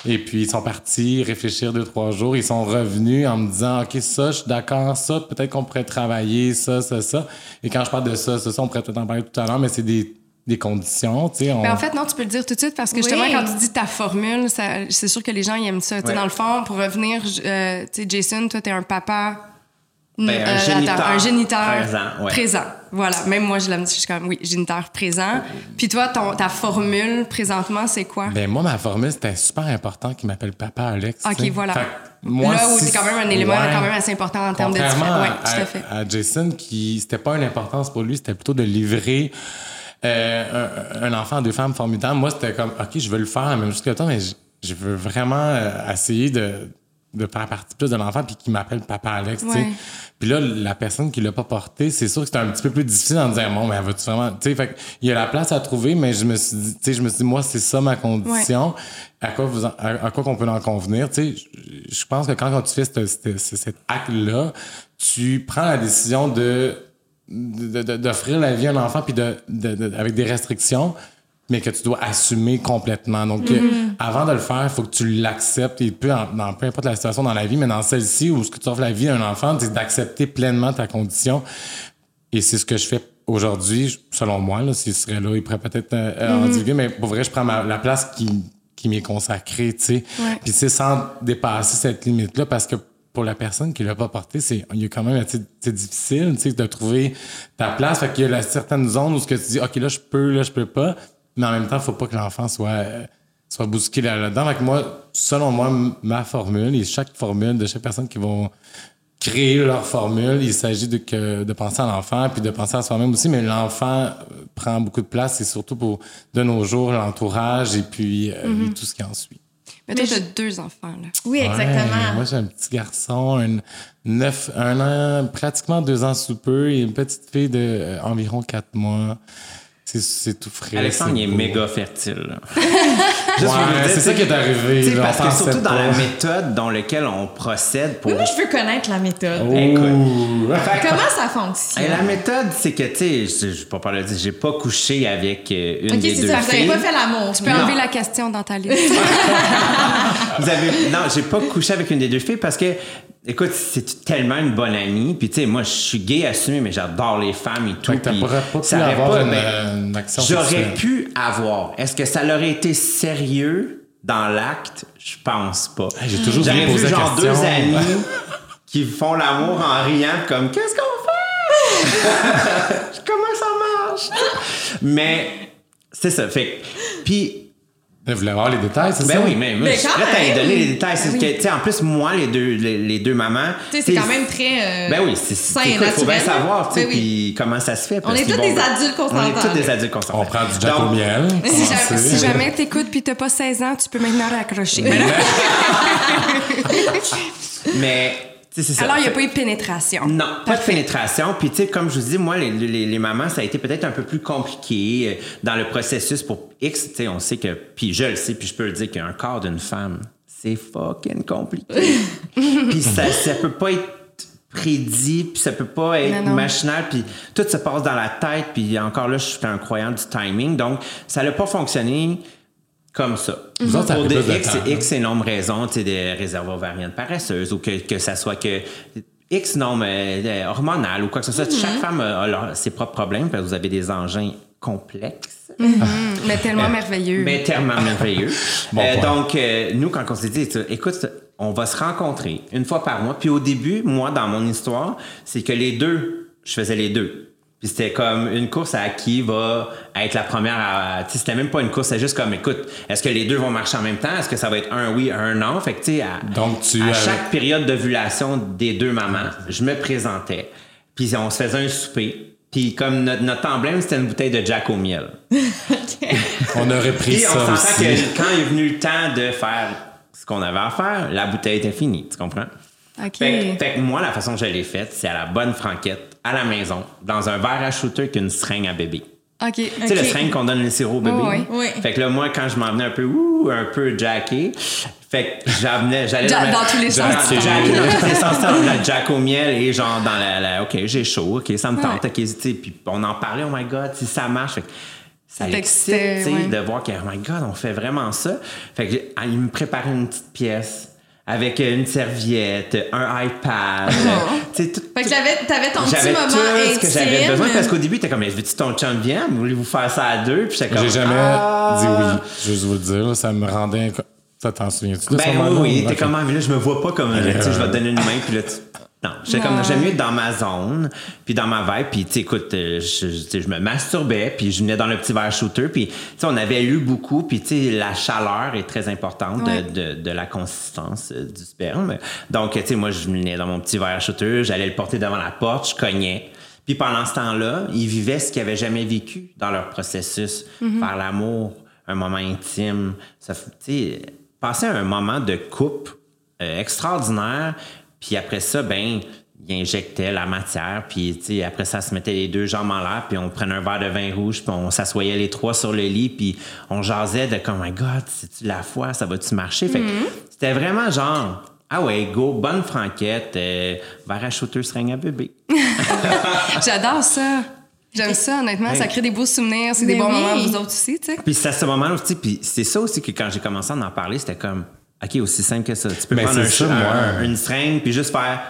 Et puis ils sont partis réfléchir deux, trois jours, ils sont revenus en me disant, OK, ça, je suis d'accord, ça, peut-être qu'on pourrait travailler, ça, ça, ça. Et quand je parle de ça, ça, ça, on pourrait peut-être en parler tout à l'heure, mais c'est des, des conditions, tu sais. on- Ben, en fait, non, tu peux le dire tout de suite parce que justement, Oui. quand tu dis ta formule, ça- c'est sûr que les gens ils aiment ça. Tu sais, Ouais. Dans le fond, pour revenir, euh, tu sais, Jason, toi, t'es un papa. Ben, un euh, attends, un géniteur présent, ouais. présent. Voilà. Même moi, je l'aime, je suis comme, oui, géniteur présent. Puis toi, ton, ta formule présentement, c'est quoi? Ben moi, ma formule, c'était super important qu'il m'appelle Papa Alex. Ok, voilà. Fait moi, Là où c'est quand même un élément Ouais. quand même assez important en termes de différence. Oui, tout à fait. à Jason, qui c'était pas une importance pour lui, c'était plutôt de livrer euh, un, un enfant à deux femmes formidables. Moi, c'était comme, OK, je veux le faire, même jusqu'à toi, mais je, je veux vraiment euh, essayer de, de faire partie plus de l'enfant puis qui m'appelle Papa Alex, tu sais. Ouais. Puis là, la personne qui l'a pas porté, c'est sûr que c'était un petit peu plus difficile en disant, bon, mais vas-tu vraiment, tu sais, fait que il y a la place à trouver, mais je me suis dit, tu sais, je me suis dit, moi, c'est ça ma condition. À quoi vous, en- à, à quoi qu'on peut en convenir, tu sais. Je, pense que quand, quand tu fais ce- ce- ce- cet acte-là, tu prends la décision de, d'offrir la vie à un enfant puis de, de- de- avec des restrictions mais que tu dois assumer complètement. Donc, euh, avant de le faire, il faut que tu l'acceptes. Et peu, dans peu importe la situation dans la vie, mais dans celle-ci où ce que tu offres la vie à un enfant, c'est d'accepter pleinement ta condition. Et c'est ce que je fais aujourd'hui, selon moi. Là, s'il serait là, il pourrait peut-être euh, euh, en divulguer, mais pour vrai, je prends ma- la place qui, qui m'est consacrée, tu sais. Ouais. Puis c'est sans dépasser cette limite-là, parce que pour la personne qui l'a pas porté, c'est il y a quand même c'est c'est difficile, tu sais, de trouver ta place. Fait qu'il y a la certaine zone où ce que tu dis, ok, là je peux, là je peux pas, mais en même temps, faut pas que l'enfant soit euh, soit bousculé là-dedans. Que moi, selon moi, ma formule et chaque formule de chaque personne qui vont créer leur formule, il s'agit de, que, de penser à l'enfant puis de penser à soi-même aussi, mais l'enfant euh, prend beaucoup de place et surtout pour de nos jours l'entourage et puis euh, et tout ce qui en suit. Mais toi, t'as deux enfants, là. Oui, exactement. Ouais, moi, j'ai un petit garçon, un, neuf, un an, pratiquement deux ans sous peu, et une petite fille de euh, environ quatre mois. C'est, c'est tout frais. Alexandre, il est beau. méga fertile. Ouais, vous c'est ça qui est arrivé. Parce que surtout dans pas. la méthode dans laquelle on procède pour. Moi, je veux connaître la méthode. Oh. Écoute. Fait que- Comment ça fonctionne? Et la méthode, c'est que, tu sais, je je vais pas parler j'ai pas couché avec euh, une Ok, des c'est deux ça, vous n'avez filles. pas fait l'amour. Tu peux enlever la question dans ta liste. Vous avez... Non, j'ai pas couché avec une des deux filles parce que, écoute, c'est tellement une bonne amie. Puis, tu sais, moi, je suis gay assumé, mais j'adore les femmes et tout. Fait que puis pas- pu ça aurait avoir pas- une, ben, une action J'aurais pu avoir. Est-ce que ça aurait été sérieux dans l'acte? Je pense pas. Hey, j'ai toujours J'aurais vu genre deux question. amis qui font l'amour en riant, comme qu'est-ce qu'on fait? Comment ça marche? Mais c'est ça. Fait puis Vous voulez avoir les détails, c'est Ben ça? oui, mais Mais je suis quand prête à même. donner les détails. C'est Ben que, oui. tu sais, en plus, moi, les deux, les, les deux mamans. Tu sais, c'est quand même très. euh, Ben oui, c'est sain c'est et écoute, faut bien savoir, tu sais, Ben oui. puis comment ça se fait. parce est tous des adultes On est consentants, tous des adultes consentants. On prend du jack au miel. Si commencer. jamais, si jamais t'écoutes puis t'as pas 16 ans, tu peux maintenant raccrocher. Mais ça. alors, il n'y a pas eu de pénétration. Non, pas de pénétration. Puis, tu sais, comme je vous dis, moi, les, les, les mamans, ça a été peut-être un peu plus compliqué euh, dans le processus pour X. Tu sais, on sait que, puis je le sais, puis je peux le dire qu'un corps d'une femme, c'est fucking compliqué. puis ça, ça peut pas être prédit, puis ça peut pas être machinal, puis tout se passe dans la tête, puis encore là, je suis un croyant du timing. Donc, ça n'a pas fonctionné comme ça. Vous autres, ça Pour de X, temps? X énormes raisons, tu sais, des réserves ovariennes paresseuses ou que, que ça soit que X nombre euh, hormonal ou quoi que ce soit. Mm-hmm. Chaque femme a leur- ses propres problèmes parce que vous avez des engins complexes, Mais tellement merveilleux. mais tellement merveilleux. Bon Euh, donc, euh, nous, quand on s'est dit, écoute, on va se rencontrer une fois par mois. Puis au début, moi, dans mon histoire, c'est que les deux, je faisais les deux. Puis c'était comme une course à qui va être la première à. Tu sais, c'était même pas une course, c'est juste comme, écoute, est-ce que les deux vont marcher en même temps? Est-ce que ça va être un oui, un non? Fait que, tu sais, à, Donc, tu à as- chaque période d'ovulation des deux mamans, je me présentais. Puis on se faisait un souper. Puis comme notre, notre emblème, c'était une bouteille de Jack au miel. On aurait pris Puis on ça s'entend aussi. que quand est venu le temps de faire ce qu'on avait à faire, la bouteille était finie, tu comprends? OK. Fait, fait que moi, la façon que je l'ai faite, c'est à la bonne franquette, à la maison, dans un verre à shooter qu'une seringue à bébé. OK. Tu sais, le seringue qu'on donne le sirop au bébé? Oui, oui. Fait que là, moi, quand je m'en venais un peu, ouh, un peu jacké, fait que j'amenais, j'allais dans tous les sens du Jack- dans tous les sens, dans la jack au miel et genre dans la, la- OK, j'ai chaud, OK, ça me tente, OK, tu sais, puis on en parlait, oh my God, si ça marche. Fait que ça sais, ouais. de voir que, oh my God, on fait vraiment ça. Fait que ah, il me préparait une petite pièce avec une serviette, un iPad, tu sais, tout, Fait que t'avais, t'avais ton petit j'avais moment tout ce intime. que j'avais besoin parce qu'au début, t'es comme, mais veux-tu ton chum vienne? Voulez-vous faire ça à deux? Puis j'étais comme, J'ai jamais Ah! dit oui. Je veux vous le dire, là, ça me rendait. inco- Ça t'en souviens-tu de ce Ben moment-là? oui, oui, t'es Ok. comme, ah, mais là, je me vois pas comme, tu sais, je vais te donner une main, puis là, tu... Non, j'étais comme, j'aime mieux être dans ma zone, puis dans ma vibe, puis tu écoute, euh, je, me masturbais, puis je venais dans le petit verre shooter, puis tu sais, on avait lu beaucoup, puis tu sais, la chaleur est très importante de- Ouais. de, de la consistance euh, du sperme. Donc, tu sais, moi, je venais dans mon petit verre shooter, j'allais le porter devant la porte, je cognais. Puis pendant ce temps-là, ils vivaient ce qu'ils avaient jamais vécu dans leur processus. Faire l'amour, un moment intime. Ça, tu sais, passer un moment de couple euh, extraordinaire. Puis après ça, ben, ils injectaient la matière. Puis, tu sais, après ça, se mettait les deux jambes en l'air. Puis on prenait un verre de vin rouge. Puis on s'assoyait les trois sur le lit. Puis on jasait de comme, oh my God, c'est-tu la foi? Ça va-tu marcher? Fait que c'était vraiment genre, ah ouais, go, bonne franquette, euh, verre à shooter, seringue à bébé. J'adore ça. J'aime ça, honnêtement. Ça crée des beaux souvenirs. C'est des bons oui. moments, vous autres aussi, tu sais. Puis c'est à ce moment-là aussi, puis c'est ça aussi que quand j'ai commencé à en parler, c'était comme, OK, aussi simple que ça. Tu peux Ben, prendre un, ça, ch- un- moi. une seringue, puis juste faire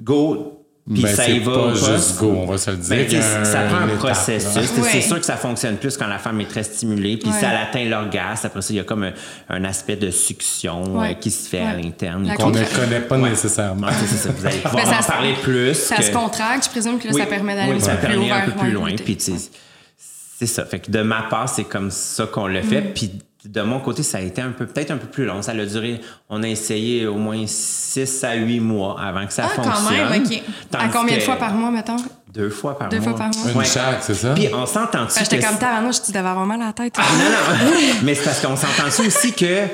go, puis Ben, ça y va. pas juste go, on va se le dire. Ben, ça prend un processus. C'est- Ouais. C'est sûr que ça fonctionne plus quand la femme est très stimulée, puis Ouais. elle atteint l'orgasme, après ça, il y a comme un, un aspect de succion Ouais. euh, qui se fait à l'interne. Qu'on ne connaît pas Ouais. nécessairement. C'est ça, vous allez pouvoir Ben, ça parler plus. Ça que- se contracte, je présume que là, ça permet d'aller oui, un ça peu plus permet un peu plus loin. Puis c'est ça. Fait que de ma part, c'est comme ça qu'on l'a fait. Mm. Puis de mon côté, ça a été un peu, peut-être un peu plus long. Ça a duré, on a essayé au moins 6 à 8 mois avant que ça Ah, quand fonctionne. même, OK. À combien de fois par mois, mettons? Deux fois par Deux mois. fois par mois. Une Ouais. chaque, c'est ça? Puis on s'entend dessus. Ben, J'étais comme tabarnouche, tu devais avoir mal à la tête. ah, non, non. Mais c'est parce qu'on s'entend dessus aussi que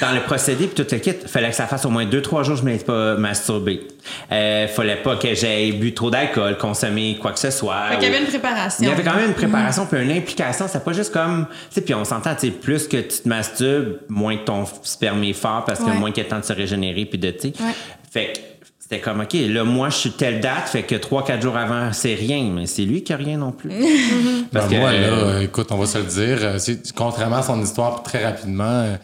dans le procédé puis tout le kit, fallait que ça fasse au moins deux, trois jours que je ne m'étais pas masturbé. Euh, fallait pas que j'aie bu trop d'alcool, consommé quoi que ce soit. Fait qu'il y ou- avait une préparation. Il y avait quand même une préparation puis une implication. C'est pas juste comme. Tu sais, puis on s'entend, tu sais, plus que tu te masturbes, moins que ton sperme est fort parce que Ouais. moins qu'il y a le temps de se régénérer puis de, tu sais. Ouais. Fait que c'était comme, OK, là, moi, je suis telle date, fait que trois, quatre jours avant, c'est rien, mais c'est lui qui a rien non plus. Parce Ben, que, moi, là, euh, écoute, on va se le dire. euh, c'est- contrairement à son histoire, très rapidement, euh,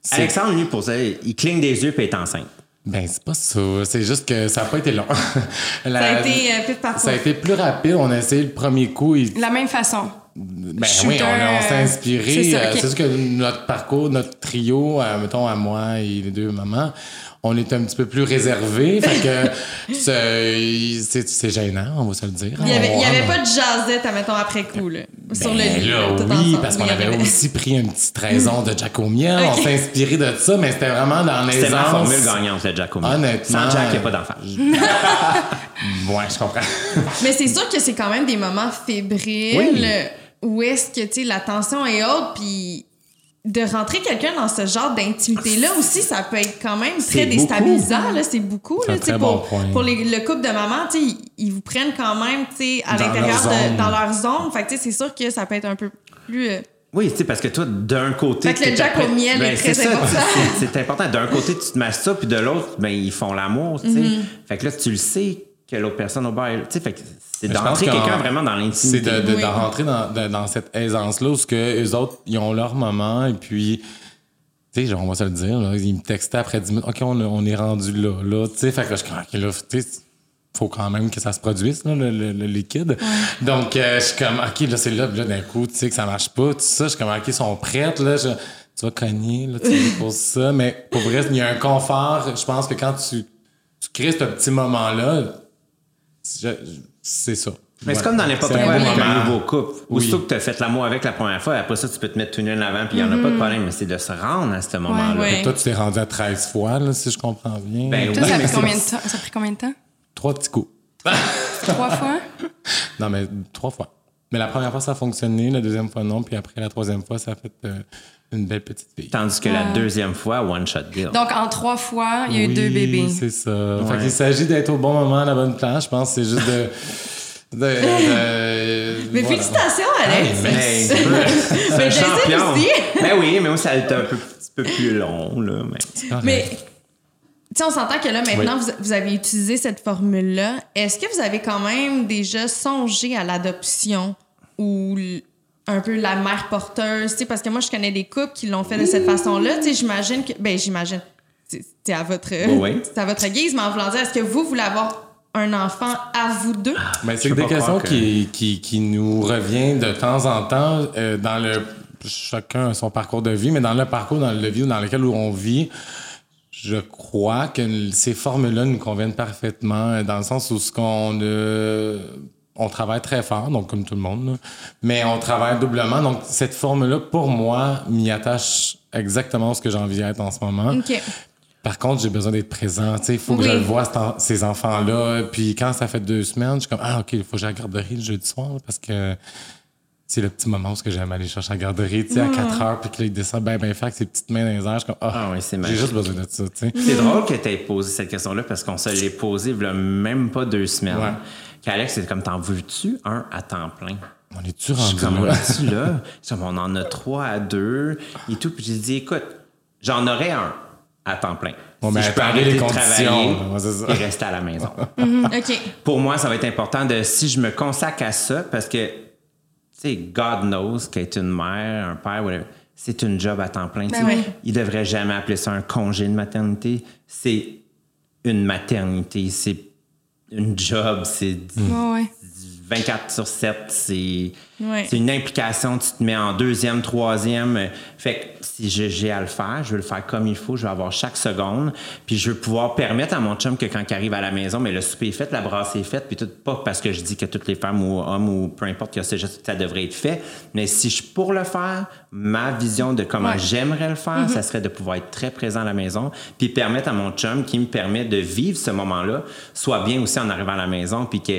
c'est Alexandre, lui, pour ça, il cligne des yeux puis est enceinte. ben, c'est pas ça. C'est juste que ça n'a pas été long. La- Ça a été euh, pif parcours. ça a été plus rapide. On a essayé le premier coup. il- La même façon. Ben Shooter, oui, on, s'est inspiré. c'est ça, ok. C'est sûr que notre parcours, notre trio, euh, mettons à moi et les deux mamans, on est un petit peu plus que c'est- gênant, on va se le dire. Il y avait, il y On- avait pas de jasette, mettons, après coup, là. Sur Ben le là, tout oui, ensemble. parce qu'on Oui, avait aussi pris un petit trésor de Jack au miel. On s'est inspiré de ça, mais c'était vraiment dans les C'était ma formule gagnante, le Jack au miel. Honnêtement. Sans Jack, il n'y a pas d'enfant. Ouais, je comprends. Mais c'est sûr que c'est quand même des moments fébriles Oui. où est-ce que, tu sais, la tension est haute, puis de rentrer quelqu'un dans ce genre d'intimité-là aussi, ça peut être quand même très déstabilisant, là. C'est beaucoup, là, pour, bon point. pour les- le couple de maman, ils, ils vous prennent quand même, à l'intérieur de, dans leur zone. Fait c'est sûr que ça peut être un peu plus... euh, Oui, tu sais, parce que toi, d'un côté. Fait que le Jack au miel est très c'est ça, important. c'est- C'est important. D'un côté, tu te masturbes, puis de l'autre, ben, ils font l'amour, tu sais. Mm-hmm. Fait que là, tu le sais que l'autre personne au bar est là. Tu sais, que c'est pense qu'en- quelqu'un vraiment dans C'est l'intimité. de, de, Oui. de rentrer dans, de- dans cette aisance-là où ce que eux autres, ils ont leur moment et puis, tu sais, genre, on va se le dire, là, ils me textaient après 10 minutes, OK, on, on est rendu là, là, tu sais, fait que je suis comme, OK, là, tu sais, faut quand même que ça se produise, là, le, le- le liquide. Donc, euh, je suis comme, OK, là, c'est là, là, d'un coup, tu sais, que ça marche pas, tout ça, je suis comme, OK, ils sont prêtes, là, je- tu vas cogner, là, tu poses ça, mais pour vrai, il y a un confort, je pense que quand tu, tu crées ce petit moment-là, c'est ça. Mais c'est comme dans n'importe quoi un avec moment. un nouveau couple. Oui. Aussitôt que tu as fait l'amour avec la première fois, après ça, tu peux te mettre tout nu en avant, puis il n'y en a pas de problème. Mais c'est de se rendre à ce moment-là. Toi, tu t'es rendu à 13 fois, là, si je comprends bien. Ben Toi, oui, ça, mais a pris c'est- combien de temps? ça a pris combien de temps? Trois petits coups. Trois fois? Non, mais trois fois. Mais la première fois, ça a fonctionné, la deuxième fois, non. Puis après, la troisième fois, ça a fait euh, une belle petite fille. Tandis que la deuxième fois, one shot deal. Donc, en trois fois, il y a eu Oui, deux bébés. C'est ça. Fait Ouais. qu'il s'agit d'être au bon moment, à la bonne place. Je pense que c'est juste de. de, de- Mais voilà. félicitations, Alex! Merci. c'est un Mais champion. aussi. Ben oui, mais moi, ça a été un peu, petit peu plus long, là. Mais... Mais, tu sais, on s'entend que là, maintenant, vous, vous avez utilisé cette formule-là. Est-ce que vous avez quand même déjà songé à l'adoption ou un peu la mère porteuse? Tu sais, parce que moi, je connais des couples qui l'ont fait de cette façon-là. Tu sais, j'imagine que. Ben, j'imagine. C'est à votre. oui. C'est à votre guise, mais en voulant dire, est-ce que vous voulez avoir un enfant à vous deux? Ben, c'est des questions que- qui, qui, qui nous reviennent de temps en temps euh, dans le chacun a son parcours de vie, mais dans le parcours dans le vie dans lequel on vit, je crois que ces formes-là nous conviennent parfaitement euh, dans le sens où ce qu'on euh, on travaille très fort, donc comme tout le monde, mais on travaille doublement. Donc cette forme-là, pour moi, m'y attache exactement ce que j'ai envie d'être en ce moment. Par contre, j'ai besoin d'être présent. Tu sais, il faut que Oui. je le vois, en- ces enfants-là. Puis quand ça fait deux semaines, je suis comme, ah, OK, il faut que j'aille à la garderie le jeudi soir parce que c'est le petit moment où j'aime aller chercher à la garderie, tu sais, à 4 heures, puis que là, il descend ben, ben, fait avec ses petites mains dans les airs. Je suis comme, ah, Ah oui, c'est j'ai juste besoin de ça, tu sais. C'est drôle que tu aies posé cette question-là parce qu'on se l'est posé il y a même pas deux semaines. Ouais. Qu'Alex, c'est comme, t'en veux-tu un à temps plein? On est-tu Je suis rendu comme, on là? est-tu là? Je suis comme, on en a trois à deux et tout. Puis j'ai dit, écoute, j'en aurais un à temps plein. Bon, ben, je peux arrêter les de conditions. travailler Ouais, c'est ça. et rester à la maison. OK. Pour moi, ça va être important de, si je me consacre à ça, parce que, tu sais, God knows qu'être une mère, un père, whatever, c'est une job à temps plein. tu ouais. Il devrait jamais appeler ça un congé de maternité. C'est une maternité. C'est une job. C'est Ouais, ouais. 24 sur 7. C'est Ouais. une implication. Tu te mets en deuxième, troisième. Fait que si j'ai à le faire, je veux le faire comme il faut. Je vais avoir chaque seconde. Puis je veux pouvoir permettre à mon chum que quand il arrive à la maison, mais le souper est fait, la brasse est faite. Puis tout, pas parce que je dis que toutes les femmes ou hommes ou peu importe que juste ça devrait être fait. Mais si je pour le faire, ma vision de comment Ouais. j'aimerais le faire, ça serait de pouvoir être très présent à la maison. Puis permettre à mon chum qui me permet de vivre ce moment-là, soit bien aussi en arrivant à la maison. Puis que,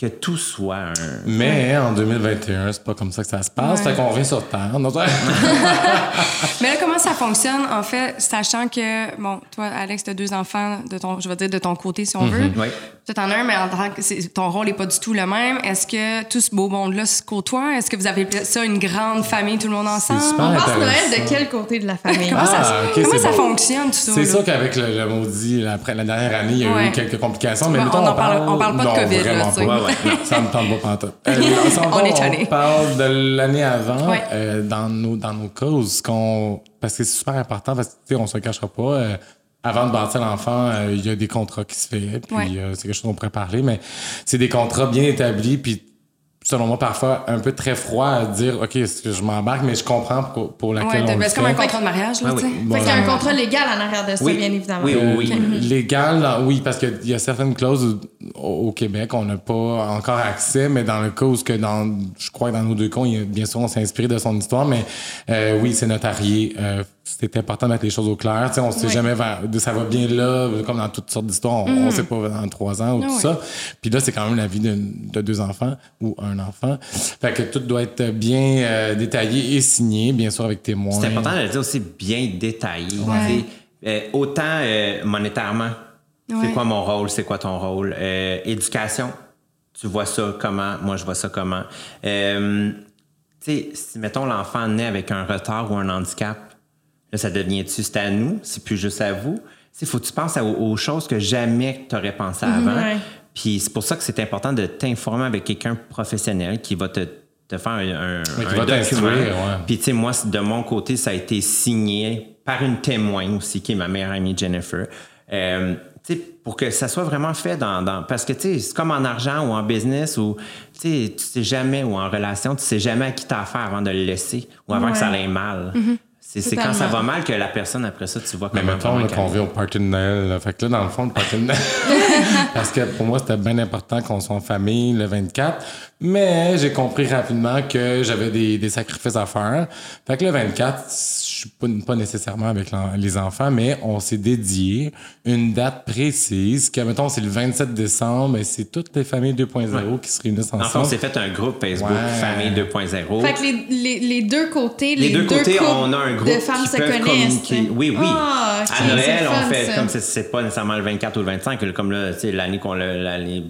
que tout soit un. Mais en 2021, c'est pas comme ça que ça se passe. Ouais. Fait qu'on revient sur Terre. Non, Mais là, comment ça fonctionne, en fait, sachant que, bon, toi, Alex, tu as deux enfants, de ton, je vais dire de ton côté, si on veut. Oui. Toi, t'en as un, mais en tant que ton rôle n'est pas du tout le même. Est-ce que tout ce beau monde-là se côtoie? Est-ce que vous avez ça une grande famille, tout le monde ensemble? super On passe Noël de quel côté de la famille? Comment ça, Ah, comment ça fonctionne, tout ça? C'est sûr qu'avec le, le maudit, la, après la dernière année, il y a Ouais. eu quelques complications. Mais mettons, on en parle- on parle pas de COVID, là, Ouais, non. Ça me tente pas pantoute. Euh, on est on parle de l'année avant, Ouais. euh, dans, nos, dans nos ce qu'on, parce que c'est super important, parce que, tu sais, on se le cachera pas, euh, avant de bâtir l'enfant, euh, il y a des contrats qui se fait, puis Ouais. euh, c'est quelque chose qu'on pourrait parler, mais c'est des contrats bien établis, puis selon moi, parfois un peu très froid à dire, OK, est-ce que je m'embarque, mais je comprends pour, pour laquelle Ouais, on c'est comme un contrat de mariage, là, Ah oui. tu sais. Bon, Fait qu'il y a un contrat légal en arrière de ça, Oui. bien évidemment. Oui, oui, oui. Euh, Légal, oui, parce qu'il y a certaines clauses au, au Québec, on n'a pas encore accès, mais dans le cas où, ce que dans, je crois que dans nos deux cas, il y a- bien sûr, on s'est inspiré de son histoire, mais euh, oui, c'est notarié. Euh, c'est important de mettre les choses au clair. Tu sais, on sait Oui. jamais vers, ça va bien là, comme dans toutes sortes d'histoires, on, on sait pas dans trois ans ou tout ça. Puis là, c'est quand même la vie de, de deux enfants ou un enfant. Fait que tout doit être bien euh, détaillé et signé, bien sûr, avec témoins. C'est important de le dire aussi bien détaillé. Ouais. Euh, autant euh, monétairement, Ouais. c'est quoi mon rôle, c'est quoi ton rôle? Euh, éducation, tu vois ça comment, moi je vois ça comment. Euh, tu sais, si mettons l'enfant naît avec un retard ou un handicap, là ça devient-tu c'est à nous, c'est plus juste à vous. Il faut que tu penses à- aux, choses que jamais tu aurais pensé avant. Ouais. Puis c'est pour ça que c'est important de t'informer avec quelqu'un professionnel qui va te, te faire un, un, qui un va document. ouais. Puis, tu sais, moi, de mon côté, ça a été signé par une témoin aussi, qui est ma meilleure amie Jennifer. Euh, tu sais, pour que ça soit vraiment fait dans. dans- parce que, tu sais, c'est comme en argent ou en business ou, tu sais, tu sais jamais, ou en relation, tu sais jamais à qui t'as affaire avant de le laisser ou avant que ça aille mal. C'est c'est quand ça va mal que la personne, après ça, tu vois Mais comment mettons vraiment là, qu'on vit au party de Noël. là. Fait que là, dans le fond, le party de Noël. Parce que pour moi, c'était bien important qu'on soit en famille le 24. Mais j'ai compris rapidement que j'avais des, des sacrifices à faire. Fait que le 24, je suis pas, pas nécessairement avec les enfants, mais on s'est dédié une date précise. Que, mettons, c'est le 27 décembre et c'est toutes les familles 2.0 qui se réunissent En fait, on ensemble. s'est fait un groupe Facebook, Ouais. Famille 2.0. Fait que les, les, les deux côtés, les, Les deux côtés, on a un groupe de femmes qui se connaissent. Oui, oui. Ah, à Noël, on fun, fait ça. comme c'est- c'est pas nécessairement le 24 ou le 25, là, comme là, l'année qu'on l'a, l'année,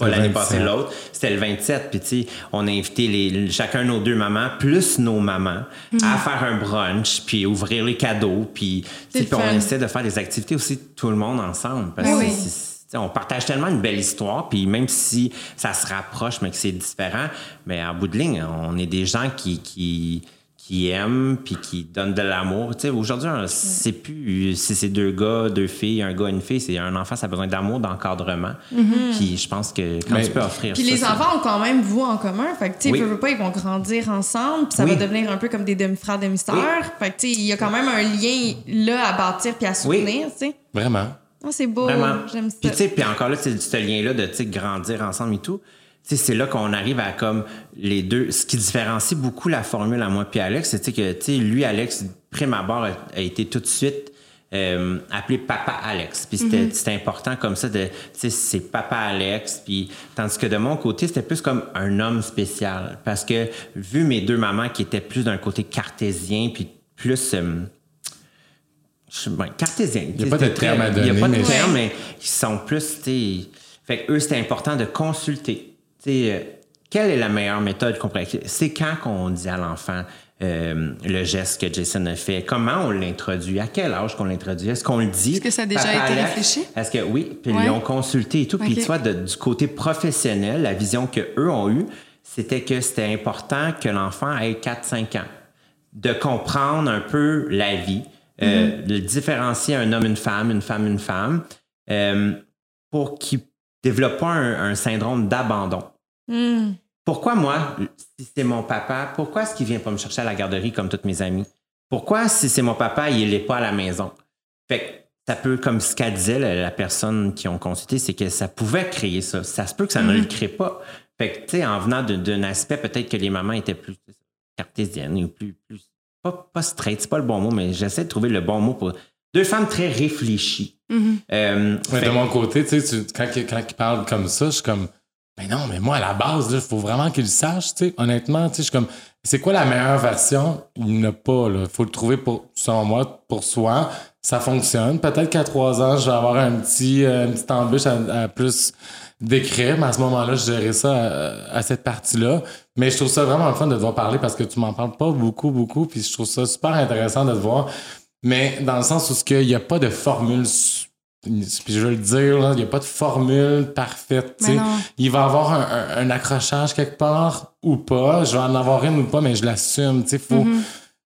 l'année 27. passée, l'autre, c'était le 27. Puis, tu on a invité les, chacun nos deux mamans, plus nos mamans, à faire un brunch, puis ouvrir les cadeaux, puis, on essaie de faire des activités aussi tout le monde ensemble. Parce que oui. on partage tellement une belle histoire, puis même si ça se rapproche, mais que c'est différent, mais en bout de ligne, on est des gens qui, qui, qui aiment puis qui donnent de l'amour. Tu sais, aujourd'hui, on- c'est plus si c'est deux gars, deux filles, un gars, une fille, c'est un enfant, ça a besoin d'amour, d'encadrement. Puis je pense que quand Mais- tu peux offrir Puis ça, les enfants ont quand même vous en commun. Fait que, tu sais, Oui. pas, ils vont grandir ensemble. Puis ça Oui. va devenir un peu comme des demi-frères, demi-sœurs. Fait que, tu sais, il y a quand même un lien là à bâtir puis à soutenir, tu sais. Vraiment. Ah, c'est beau. Vraiment. J'aime ça. Puis tu sais, puis encore là, c'est ce lien-là de tu sais, grandir ensemble et tout. C'est là qu'on arrive à comme les deux. Ce qui différencie beaucoup la formule à moi puis Alex, c'est que tu sais, lui, Alex, prime abord, a, a été tout de suite euh, appelé Papa Alex. Puis c'était c'était important comme ça de, tu sais, c'est Papa Alex. Puis tandis que de mon côté, c'était plus comme un homme spécial. Parce que vu mes deux mamans qui étaient plus d'un côté cartésien, puis plus... euh, je- ben, cartésien. Il y a pas de terme à Il n'y a donner, pas de mais- terme, mais ils sont plus, tu sais. Fait que eux, c'était important de consulter. Tu sais, euh, quelle est la meilleure méthode qu'on pourrait. C'est quand qu'on dit à l'enfant euh, le geste que Jason a fait, comment on l'introduit, à quel âge qu'on l'introduit, est-ce qu'on le dit? Est-ce que ça a déjà été réfléchi? Est-ce que oui, puis Ouais. ils l'ont consulté et tout. Puis tu vois, de- du côté professionnel, la vision que eux ont eue, c'était que c'était important que l'enfant ait 4-5 ans, de comprendre un peu la vie, euh, de différencier un homme, une femme, une femme, une femme, euh, pour qu'il développe pas un, un syndrome d'abandon. Hmm. Pourquoi moi, si c'est mon papa, pourquoi est-ce qu'il vient pas me chercher à la garderie comme tous mes amis? Pourquoi, si c'est mon papa, il n'est pas à la maison? Fait que ça peut, comme ce qu'a disait la, la personne qui ont consulté, c'est que ça pouvait créer ça. Ça se peut que ça ne le crée pas. Fait que, tu sais, en venant d'un aspect, peut-être que les mamans étaient plus cartésiennes ou plus, plus pas, pas straight, c'est pas le bon mot, mais j'essaie de trouver le bon mot pour deux femmes très réfléchies. Euh, Mais fait- de mon côté, tu sais, quand, il- quand il parle comme ça, je suis comme, mais non, mais moi, à la base, il faut vraiment qu'il le sache, tu sais. Honnêtement, tu sais, je suis comme, c'est quoi la meilleure version? Il n'y en a pas, là. faut le trouver pour, selon moi, pour soi. Ça fonctionne. Peut-être qu'à trois ans, je vais avoir un petit, euh, une petite embûche à, à plus décrire, mais à ce moment-là, je gérerai ça à, à cette partie-là. Mais je trouve ça vraiment le fun de te voir parler parce que tu m'en parles pas beaucoup, beaucoup, puis je trouve ça super intéressant de te voir. Mais dans le sens où ce qu'il n'y a pas de formule puis je veux le dire, là, il n'y a pas de formule parfaite. Il va y avoir un, un- un accrochage quelque part ou pas. Je vais en avoir une ou pas, mais je l'assume. Il faut,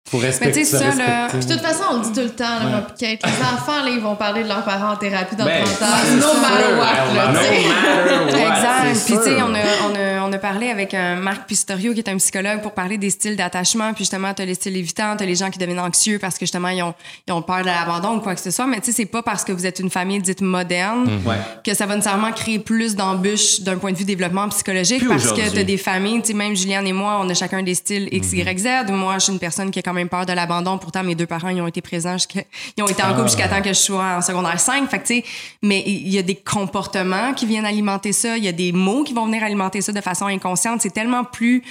faut respecter. Mais tu sais, ça, Puis de toute façon, on le dit tout le temps, là, Ouais. les enfants, là, ils vont parler de leurs parents en thérapie dans Ben, 30 ans. No matter what, là, No tu sais. matter what, Exact. Puis, a, on, a, on a parlé avec un Marc Pistorio, qui est un psychologue, pour parler des styles d'attachement. Puis justement, t'as les styles évitants, t'as les gens qui deviennent anxieux parce que justement, ils ont, ils ont peur de l'abandon ou quoi que ce soit. Mais tu sais, c'est pas parce que vous êtes une famille dite moderne Ouais. que ça va nécessairement créer plus d'embûches d'un point de vue développement psychologique Plus parce que aujourd'hui. t'as des familles, tu sais, même Juliane et moi, on a chacun des styles X, Y, Z. Moi, je suis une personne qui a quand même peur de l'abandon. Pourtant, mes deux parents, ils ont été présents jusqu'à, ils ont été en couple jusqu'à temps que je sois en secondaire 5. Fait que, tu sais, mais il y a des comportements qui viennent alimenter ça. Il y a des mots qui vont venir alimenter ça de façon inconsciente. C'est tellement plus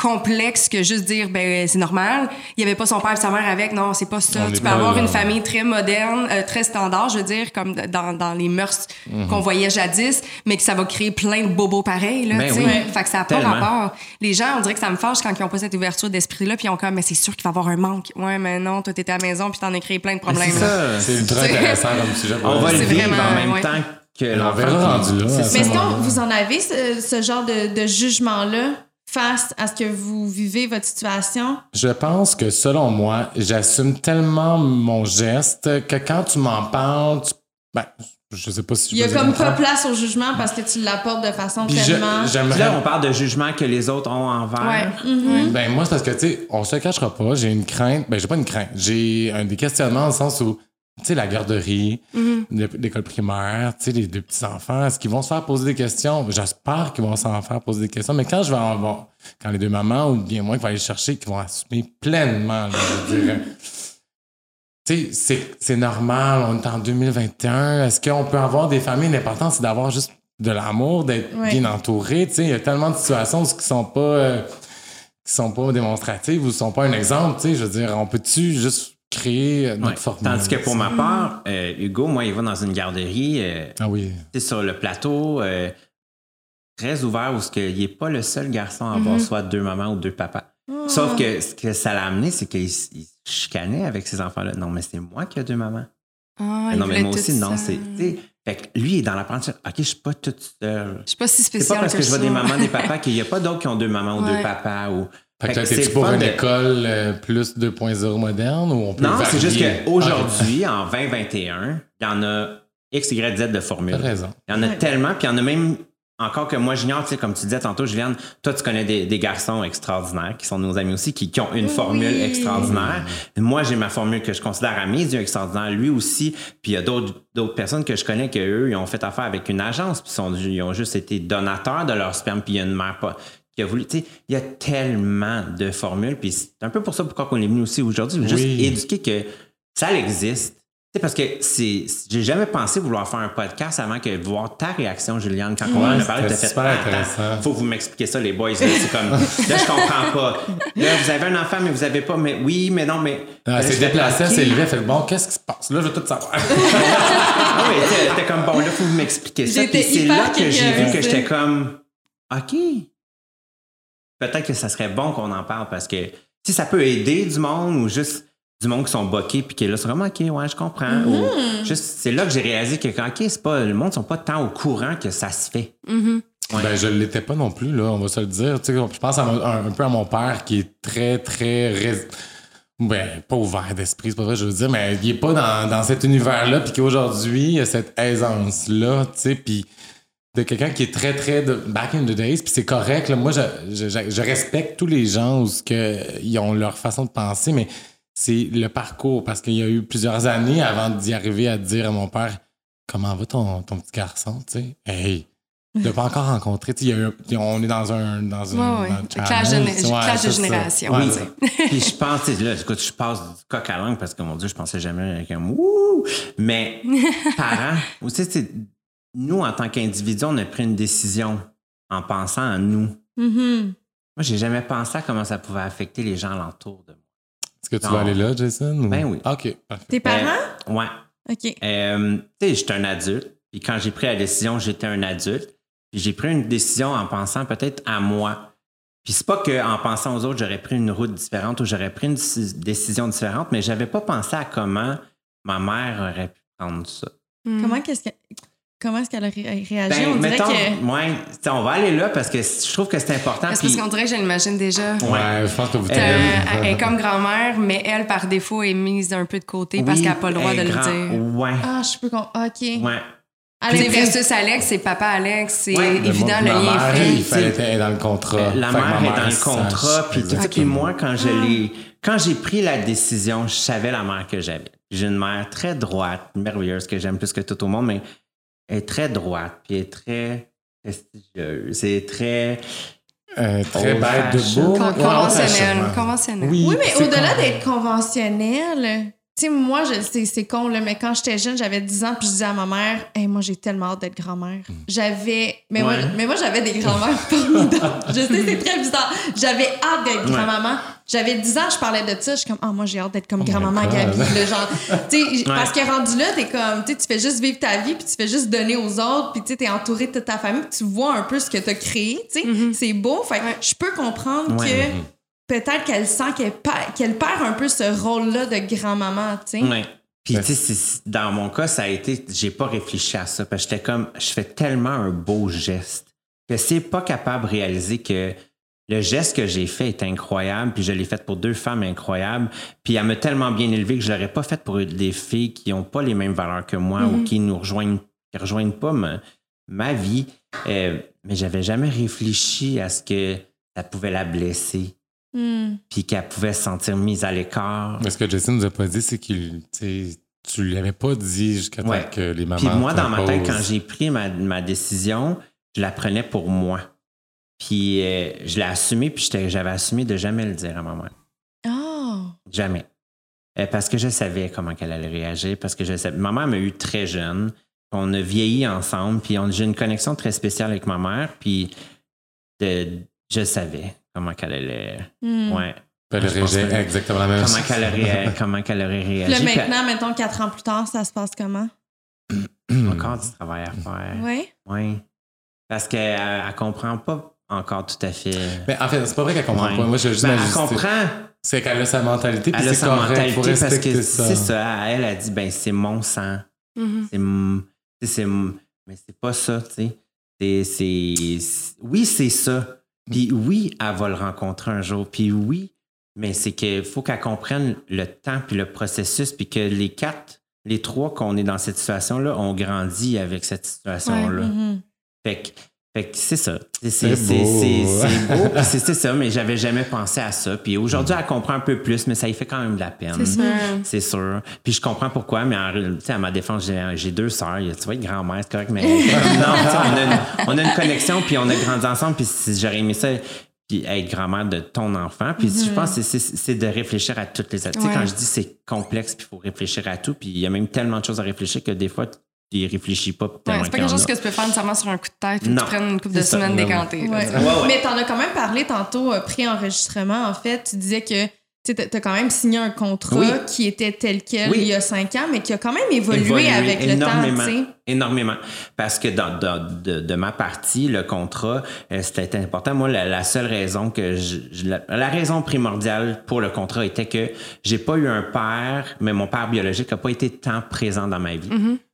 complexe que juste dire ben c'est normal il y avait pas son père et sa mère avec non c'est pas ça On tu peux avoir là. une famille très moderne euh, très standard je veux dire comme dans, dans les mœurs Mhm. qu'on voyait jadis mais que ça va créer plein de bobos pareils là Ben tu sais oui. fait que ça a pas rapport les gens on dirait que ça me fâche quand ils ont pas cette ouverture d'esprit là puis ils ont comme mais c'est sûr qu'il va y avoir un manque ouais mais non toi t'étais à la maison puis t'en as créé plein de problèmes C'est ça. C'est ultra intéressant comme sujet. On va vrai. le C'est vivre vraiment- en même ouais. temps On verra rendu là, Mais est-ce que vous en avez ce, ce genre de, de jugement-là face à ce que vous vivez, votre situation? Je pense que selon moi, j'assume tellement mon geste que quand tu m'en parles, tu- ben, je sais pas si je Il y a comme pas place au jugement parce que tu l'apportes de façon Puis je- tellement... Là, on parle de jugement que les autres ont envers. ouais. Ben moi, c'est parce que, tu sais, on se cachera pas, j'ai une crainte, ben j'ai pas une crainte, j'ai un des questionnements dans le sens où, tu sais, la garderie, l'é- l'école primaire, tu sais, les deux petits-enfants, est-ce qu'ils vont se faire poser des questions? J'espère qu'ils vont s'en faire poser des questions, mais quand je vais en avoir, quand les deux mamans, ou bien moi, qui vont aller chercher, qui vont assumer pleinement, là, je veux dire, tu sais, c'est- c'est normal, on est en 2021, est-ce qu'on peut avoir des familles? L'important, c'est d'avoir juste de l'amour, d'être Ouais. bien entouré, tu sais, il y a tellement de situations qui sont pas... euh, qui sont pas démonstratives ou sont pas un exemple, tu sais, je veux dire, on peut-tu juste créer notre Ouais. formule? Tandis que pour ma part, euh, Hugo, moi, il va dans une garderie, euh, Ah oui. tu sais, sur le plateau, euh, très ouvert, où ce que il est pas le seul garçon à avoir soit deux mamans ou deux papas. Sauf que ce que ça l'a amené, c'est qu'il chicanait avec ces enfants-là. Non, mais c'est moi qui ai deux mamans. Ah, Mais il non, mais moi aussi, non, c'est. tu sais, Fait que lui, il est dans l'apprentissage. OK, je suis pas toute seule. je suis pas si C'est spécial pas parce que, je vois des mamans, des papas qu'il y a pas d'autres qui ont deux mamans ou Ouais. deux papas. Ou... Fait que là, t'es-tu pour une de- école euh, plus 2.0 moderne ou on peut Non, c'est juste varier? qu'aujourd'hui, en 2021, il y en a X, Y, Z de formules. T'as raison. Il y en a Ouais. tellement, puis il y en a même encore que moi j'ignore, tu sais, comme tu disais tantôt, Juliane, toi tu connais des, des garçons extraordinaires qui sont nos amis aussi, qui, qui ont une formule Oui. extraordinaire. Moi, j'ai ma formule que je considère à mes yeux extraordinaire, lui aussi, puis il y a d'autres d'autres personnes que je connais que eux, ils ont fait affaire avec une agence, puis sont- ils ont juste été donateurs de leur sperme, puis il y a une mère pas qui a voulu, tu sais, il y a tellement de formules, puis c'est un peu pour ça pourquoi on est venu aussi aujourd'hui, juste Oui. éduquer que ça existe. Tu sais, parce que c'est, j'ai jamais pensé vouloir faire un podcast avant que voir ta réaction, Juliane, quand on en a parlé, fait super Attends. Faut que vous m'expliquiez ça, les boys. là. C'est comme, là, je comprends pas. Là, vous avez un enfant, mais vous avez pas, mais oui, mais non, mais. Ah, c'est déplacé, c'est élevé, fait bon, qu'est-ce qui se passe? Là, je veux tout savoir. Ah oui, t'es- comme, bon, là, faut que vous m'expliquer ça. Puis c'est là que j'ai vu que j'étais comme, OK. Peut-être que ça serait bon qu'on en parle parce que si ça peut aider du monde ou juste du monde qui sont boqués puis qui est là, c'est vraiment OK, ouais, je comprends. Ou Mm-hmm. juste, c'est là que j'ai réalisé que, OK, c'est pas, le monde sont pas tant au courant que ça se fait. Mhm. Ouais. Ben, je l'étais pas non plus, là, on va se le dire. Tu sais, je pense à mon- un, un peu à mon père qui est très, très. Ben, pas ouvert d'esprit, c'est pas vrai, je veux dire, mais il est pas dans, dans cet univers-là, puis qu'aujourd'hui, il y a cette aisance-là, tu sais, puis de quelqu'un qui est très, très de back in the days, puis c'est correct, là. Moi, je, je, je- je respecte tous les gens où ce que, ils ont leur façon de penser, mais c'est le parcours, parce qu'il y a eu plusieurs années avant d'y arriver à dire à mon père Comment va ton, ton petit garçon, tu sais? Hey! Je l'ai pas encore rencontré. Tu sais, il y a eu- on est dans un. Dans une, Ouais, ouais. dans un Clash Ouais, de génération, Ouais, oui. Puis je pense, tu sais, là, écoute, je passe du coq à langue parce que mon Dieu, je pensais jamais comme ouh. Mais parents, aussi, nous en tant qu'individus, on a pris une décision en pensant à nous. Mhm. Moi, j'ai jamais pensé à comment ça pouvait affecter les gens alentour de moi. Est-ce que tu Non. vas aller là, Jason? ou- Ben oui. OK. parfait. Tes parents? Euh, ouais. OK. Euh, tu sais, j'étais un adulte. Puis quand j'ai pris la décision, j'étais un adulte. Puis j'ai pris une décision en pensant peut-être à moi. Puis c'est pas qu'en pensant aux autres, j'aurais pris une route différente ou j'aurais pris une déci- décision différente, mais j'avais pas pensé à comment ma mère aurait pu prendre ça. Mm. Comment qu'est-ce que- Comment est-ce qu'elle a ré- réagi? Ben, on dirait mettons, que... ouais, on va aller là parce que je trouve que c'est important. C'est parce qu'on dirait que je l'imagine déjà. Ouais, je pense que vous Euh, elle est comme grand-mère, mais elle, par défaut, est mise un peu de côté parce qu'elle n'a pas le droit de elle le dire. Ouais, Ah, je peux... OK. ouais. Sais, versus Alex, c'est papa Alex, c'est Ouais. évident le lien mère, est il fait. fallait être dans le contrat. Euh, La mère est dans le contrat, puis tout moi, quand je l'ai, quand j'ai pris la décision, je savais la mère que j'avais. J'ai une mère très droite, merveilleuse, que j'aime plus que tout au monde, mais elle est très droite, puis elle est très prestigieuse. C'est très. Euh, très bête de beau. Con- Conventionnel, conventionnel. Oui, Oui, mais au-delà d'être conventionnel, tu sais, moi, c'est c'est con, là, mais quand j'étais jeune, j'avais 10 ans, puis je disais à ma mère, hey, moi, j'ai tellement hâte d'être grand-mère. J'avais. Mais, moi, Ouais. mais moi, j'avais des grand-mères formidables. Je sais, c'est très bizarre. J'avais hâte d'être Ouais. grand-maman. J'avais 10 ans, je parlais de ça. Je suis comme, ah, moi, j'ai hâte d'être comme Oh grand-maman. Gabi. là, genre, tu sais, parce Ouais. que rendu là, t'es comme, tu sais, tu fais juste vivre ta vie, puis tu fais juste donner aux autres, puis tu sais, t'es entouré de toute ta famille, puis tu vois un peu ce que t'as créé, tu sais. C'est beau. Fait que je peux comprendre Ouais. que peut-être qu'elle sent qu'elle perd, qu'elle perd un peu ce rôle-là de grand-maman, tu sais. Ouais. Puis, tu sais, dans mon cas, ça a été. J'ai pas réfléchi à ça, parce que j'étais comme. Je fais tellement un beau geste que c'est pas capable de réaliser que le geste que j'ai fait est incroyable, puis je l'ai fait pour deux femmes incroyables, puis elle m'a tellement bien élevé que je l'aurais pas fait pour des filles qui ont pas les mêmes valeurs que moi ou qui nous rejoignent, qui rejoignent pas ma, ma vie. Euh, mais j'avais jamais réfléchi à ce que ça pouvait la blesser, Hmm. puis qu'elle pouvait se sentir mise à l'écart. Mais ce que Jesse nous a pas dit, c'est qu'il, tu sais, tu lui avais pas dit jusqu'à temps Ouais. que les mamans. Puis moi, dans ma tête, quand j'ai pris ma, ma décision, je la prenais pour moi. Puis euh, je l'ai assumé, puis j'avais assumé de jamais le dire à ma mère. Oh. Jamais. Euh, parce que je savais comment qu'elle allait réagir, parce que je savais. Ma mère m'a eu très jeune. On a vieilli ensemble, puis on- j'ai une connexion très spéciale avec ma mère, puis de- je savais comment qu'elle allait. Hmm. Ouais. Elle que- exactement la même Comment chose. qu'elle aurait, comment qu'elle aurait réagi. là, Puis maintenant, mettons, quatre ans plus tard, ça se passe comment? encore du travail à faire. Oui. Oui. Parce qu'elle elle comprend pas encore tout à fait. Mais en fait, c'est pas vrai qu'elle comprend Ouais. pas. Moi, je veux juste Ben, elle comprend. C'est qu'elle a sa mentalité, Elle a sa correct. mentalité parce que ça. c'est ça. Elle a dit ben c'est mon sang. Mhm. C'est c'est mais c'est pas ça, tu sais. C'est- c'est c'est- oui, c'est ça. Puis oui, elle va le rencontrer un jour. Puis oui, mais c'est qu'il faut qu'elle comprenne le temps puis le processus puis que les quatre, les trois qu'on est dans cette situation-là, ont grandi avec cette situation-là. Mhm. Fait que, fait que c'est ça. C'est beau. c'est- ça, mais j'avais jamais pensé à ça. Puis aujourd'hui, elle comprend un peu plus, mais ça y fait quand même de la peine. C'est sûr. C'est sûr. Puis je comprends pourquoi, mais en réalité, tu sais, à ma défense, j'ai j'ai deux sœurs. Tu vois, grand-mère, c'est correct, mais non, on, a une, on a une connexion, puis on a grandi ensemble, puis si j'aurais aimé ça, puis être grand-mère de ton enfant. Puis je pense que c'est- de réfléchir à toutes les... Tu sais, Ouais. quand je dis c'est complexe, puis il faut réfléchir à tout, puis il y a même tellement de choses à réfléchir que des fois, tu y réfléchis pas Ouais, tellement c'est pas quelque chose que tu peux faire nécessairement sur un coup de tête. Faut que Non. tu prennes une couple de semaines décantées. Ouais. Ouais, ouais. Mais t'en as quand même parlé tantôt, euh, pré-enregistrement, en fait. Tu disais que tu t'as quand même signé un contrat Oui. qui était tel quel Oui. il y a cinq ans, mais qui a quand même évolué, Évolué avec le temps, énormément. Parce que dans, dans- de, de ma partie, le contrat, euh, c'était important. Moi, la, la seule raison que je, la, la raison primordiale pour le contrat était que j'ai pas eu un père, mais mon père biologique n'a pas été tant présent dans ma vie.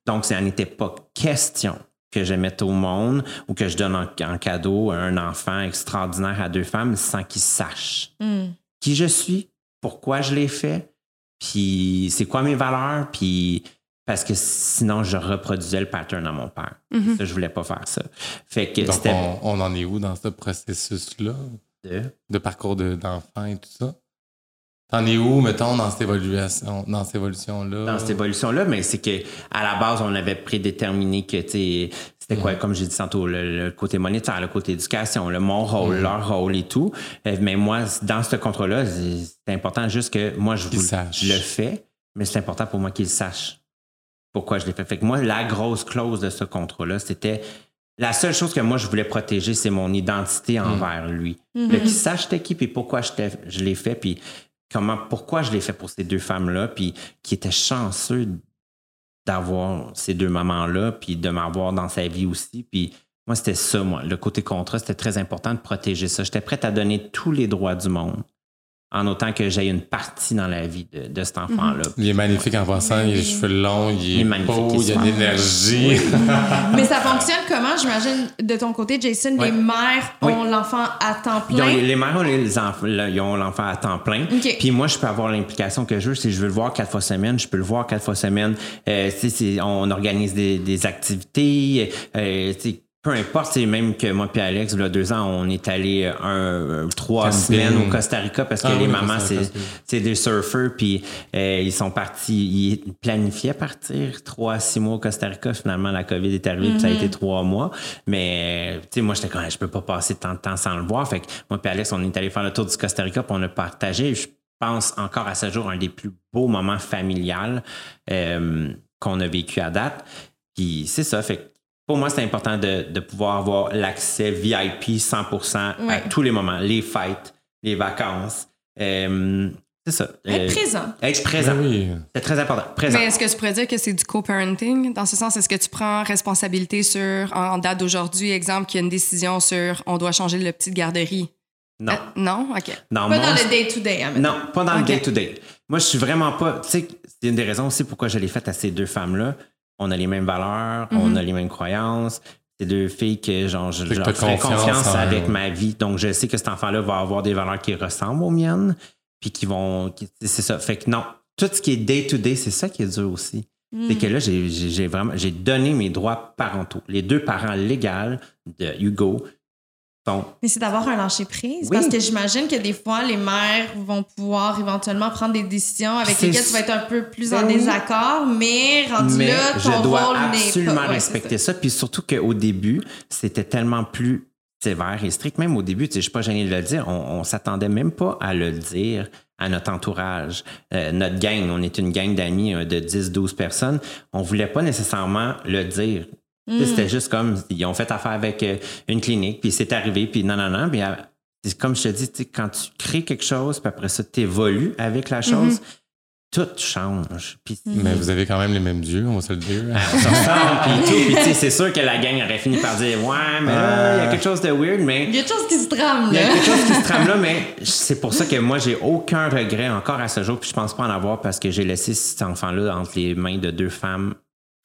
Donc, ça n'était pas question que je mette au monde ou que je donne en, en cadeau un enfant extraordinaire à deux femmes sans qu'ils sachent Hmm. qui je suis, pourquoi je l'ai fait, puis c'est quoi mes valeurs, puis parce que sinon je reproduisais le pattern à mon père. Mhm. Ça, je voulais pas faire ça. Fait que Donc, c'était on, on en est où dans ce processus-là? De- de parcours de- d'enfant et tout ça? T'en es où, mettons, dans cette évolution, dans cette évolution-là? dans cette évolution-là, mais c'est que à la base, on avait prédéterminé que tu sais, c'était quoi, comme j'ai dit tantôt, le, le côté monétaire, le côté éducation, le mon rôle, leur rôle et tout. Euh, Mais moi, dans ce contrat-là, c'est c'est important juste que moi, je, vous- le fais, mais c'est important pour moi qu'ils sachent pourquoi je l'ai fait. Fait que moi, la grosse clause de ce contrat-là, c'était la seule chose que moi, je voulais protéger, c'est mon identité envers lui. Le qu'il sache t'es qui, puis pourquoi je, je l'ai fait, puis comment, pourquoi je l'ai fait pour ces deux femmes-là, puis qui étaient chanceux d'avoir ces deux mamans-là, puis de m'avoir dans sa vie aussi. Puis moi, c'était ça, moi. Le côté contrat, c'était très important de protéger ça. J'étais prête à donner tous les droits du monde en autant que j'ai une partie dans la vie de, de cet enfant-là. Il est magnifique en passant, il a les cheveux longs, il est, Il est beau, il a de l'énergie. Mais ça fonctionne comment, j'imagine, de ton côté, Jason? Ouais. Les mères Oui. ont l'enfant à temps Ils ont- plein? les mères ont les enfants, ils ont l'enfant à temps plein. OK. Puis moi, je peux avoir l'implication que je veux. Si je veux le voir quatre fois semaine, je peux le voir quatre fois semaine. Euh, tu sais, c'est- on organise des, des activités. Euh, tu sais, peu importe, c'est même que moi puis Alex, il y a deux ans, on est allé un, un- trois Camping. semaines au Costa Rica parce que Ah les oui, mamans, c'est des surfeurs, puis euh, ils sont partis, ils planifiaient partir trois à six mois au Costa Rica. Finalement, la COVID est arrivée, puis ça a été trois mois. Mais, euh, tu sais, moi, j'étais comme, je peux pas passer tant de temps sans le voir. Fait que moi puis Alex, on est allé faire le tour du Costa Rica, puis on a partagé, je pense, encore à ce jour, un des plus beaux moments familiales euh, qu'on a vécu à date. Puis c'est ça, fait que pour moi, c'est important de, de pouvoir avoir l'accès VIP 100% à tous les moments, les fêtes, les vacances. Euh, c'est ça. Être Euh, présent. Être présent. Oui. C'est très important. Présent. Mais est-ce que tu pourrais dire que c'est du co-parenting? Dans ce sens, est-ce que tu prends responsabilité sur, en en date d'aujourd'hui, exemple, qu'il y a une décision sur on doit changer le petit de garderie? Non. Euh, non? OK. Dans Pas mon- dans le day-to-day, hein, Non, pas dans le day-to-day. Moi, je suis vraiment pas. Tu sais, c'est une des raisons aussi pourquoi je l'ai faite à ces deux femmes-là. On a les mêmes valeurs, on a les mêmes croyances. C'est deux filles que genre, je leur ferais confiance avec ma vie. Donc, je sais que cet enfant-là va avoir des valeurs qui ressemblent aux miennes, puis qui vont. C'est ça. Fait que non, tout ce qui est day-to-day, c'est ça qui est dur aussi. C'est que là, j'ai vraiment j'ai donné mes droits parentaux. Les deux parents légaux de Hugo Mais c'est d'avoir un lâcher prise. Oui. Parce que j'imagine que des fois, les mères vont pouvoir éventuellement prendre des décisions avec lesquelles tu vas être un peu plus en Ben oui. désaccord, mais rendu Mais là, ton je dois rôle pas. absolument Ouais, respecter ça. Puis surtout qu'au début, c'était tellement plus sévère et strict. Même au début, tu sais, je suis pas gêné de le dire, on, on s'attendait même pas à le dire à notre entourage. Euh, notre gang, on est une gang d'amis euh, de 10-12 personnes. On voulait pas nécessairement le dire. C'était juste comme, ils ont fait affaire avec euh, une clinique, puis c'est arrivé, puis non, non, non. Puis, c'est comme je te dis, quand tu crées quelque chose, puis après ça, tu évolues avec la chose, tout change. Puis Mais vous avez quand même les mêmes dieux, on va se le dire. On puis tout. C'est sûr que la gang aurait fini par dire Ouais, mais là, il y a quelque chose de weird, mais. Il y a quelque chose qui se trame, Il y a là. quelque chose qui se trame là, mais c'est pour ça que moi, j'ai aucun regret encore à ce jour, puis je pense pas en avoir parce que j'ai laissé cet enfant-là entre les mains de deux femmes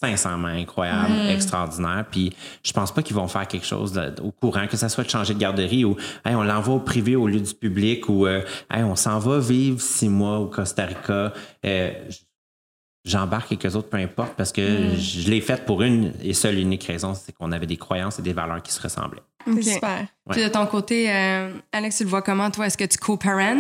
sincèrement incroyables, extraordinaires, puis je pense pas qu'ils vont faire quelque chose de- au courant, que ça soit de changer de garderie ou hey, on l'envoie au privé au lieu du public ou euh, hey, on s'en va vivre six mois au Costa Rica. Euh, J'embarque quelques autres, peu importe, parce que je l'ai fait pour une et seule unique raison, c'est qu'on avait des croyances et des valeurs qui se ressemblaient. Super. Puis de ton côté, euh, Alex, tu le vois comment, toi? Est-ce que tu co-parent?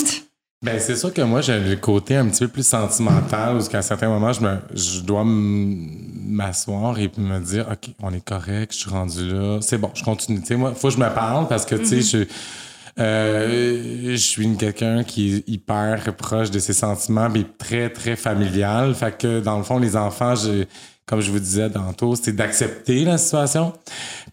Ben, c'est sûr que moi, j'ai le côté un petit peu plus sentimental, où qu'à certains moments, je, me, je dois m'asseoir et me dire, OK, on est correct, je suis rendu là, c'est bon, je continue. Tu sais, moi, faut que je me parle parce que, tu sais, je, euh, je suis une- quelqu'un qui est hyper proche de ses sentiments, mais très, très familial. Fait que, dans le fond, les enfants, je, comme je vous disais tantôt, c'est d'accepter la situation.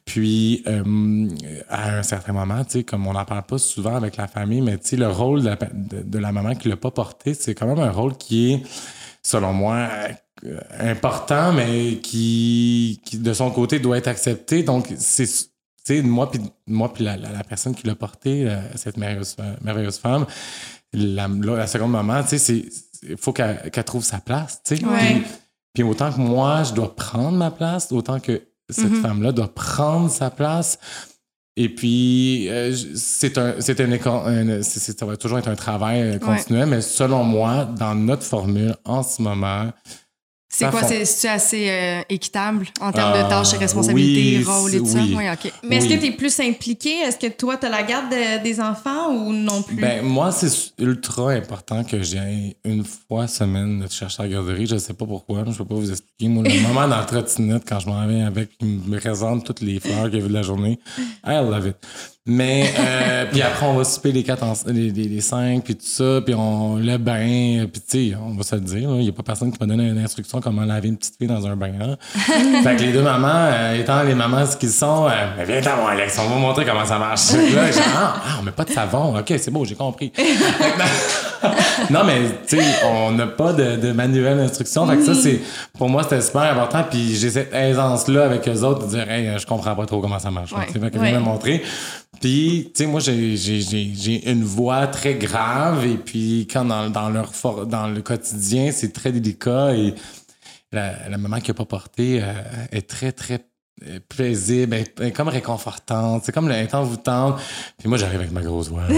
Puis, euh, à un certain moment, tu sais, comme on n'en parle pas souvent avec la famille, mais tu sais, le rôle de la, de, de la maman qui l'a pas porté, c'est quand même un rôle qui est, selon moi, euh, important, mais qui, qui, de son côté, doit être accepté. Donc, c'est, tu sais, moi puis moi puis la, la, la personne qui l'a porté, euh, cette merveilleuse, merveilleuse femme, la, la, seconde maman, tu sais, c'est, il faut qu'elle, qu'elle trouve sa place, tu sais. Ouais. Puis, autant que moi, je dois prendre ma place, autant que cette Mhm. femme-là doit prendre sa place. Et puis, euh, c'est un, c'est un, éco- un- c'est- c'est- ça va toujours être un travail euh, continuel, mais selon moi, dans notre formule, en ce moment, C'est quoi? C'est assez euh, équitable en termes Euh, de tâches et responsabilités, oui, rôles et tout oui. ça? Oui, OK. Mais est-ce que tu es plus impliqué? Est-ce que toi, tu as la garde de- des enfants ou non plus? Ben, moi, c'est ultra important que j'ai une fois semaine de chercher à la garderie. Je sais pas pourquoi. Je peux pas vous expliquer. Moi, le moment dans la trottinette, quand je m'en vais avec, il me présente toutes les fleurs qu'il y a eu de la journée. I love it. Mais, euh, puis après, on va souper les quatre, en- les, les, les cinq, puis tout ça, puis on le bain, puis tu sais, on va se le dire, il y a pas personne qui m'a donné une instruction comment laver une petite fille dans un bain. Hein? fait que les deux mamans, euh, étant les mamans ce qu'ils sont, euh, viens t'en voir, Alex, on va montrer comment ça marche. là, dit, ah, ah, on met pas de savon. OK, c'est beau, j'ai compris. Non, mais tu sais, on n'a pas de, de manuel d'instruction. Fait que ça, c'est, pour moi, c'était super important. Puis j'ai cette aisance-là avec eux autres de dire, hey, je comprends pas trop comment ça marche. Ouais. Tu sais, me montrer. Puis, tu sais, moi, j'ai, j'ai, j'ai, j'ai une voix très grave. Et puis, quand dans, dans, leur for- dans le quotidien, c'est très délicat. Et la, la maman qui a pas porté euh, est très, très paisible, elle est- comme réconfortante, c'est comme elle est envoûtante. Puis moi, j'arrive avec ma grosse voix.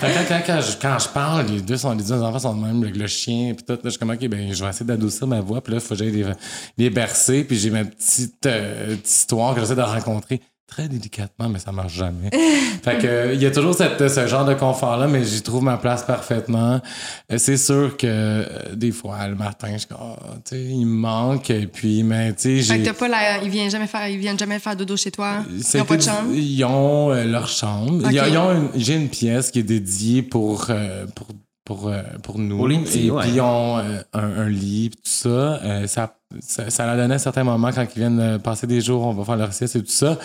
Quand, quand, quand je, quand je parle, les deux, sont, les deux enfants sont de même, le, le chien, puis tout, là, je suis comme, OK, ben, je vais essayer d'adoucir ma voix, puis là, il faut que j'aille les, les bercer, puis j'ai ma petite, euh, petite histoire que j'essaie de rencontrer très délicatement, mais ça marche jamais. fait que, il y a toujours cette, ce genre de confort-là, mais j'y trouve ma place parfaitement. Euh, C'est sûr que euh, des fois, le matin, je suis comme, Ah, tu sais, il me manque, et puis, mais, tu sais, Fait que j'ai... t'as pas la... Ils viennent jamais faire, ils viennent jamais faire dodo chez toi? Ils ont pas de chambre? Ils ont euh, leur chambre. Ils ont- ils ont une- J'ai une pièce qui est dédiée pour, euh, pour, pour, pour nous. Pour les petits, Et ouais. puis ils ont euh, un, un lit, tout ça. Euh, ça, ça. Ça leur donnait à certains moments quand ils viennent euh, passer des jours, on va faire leur sieste et tout ça.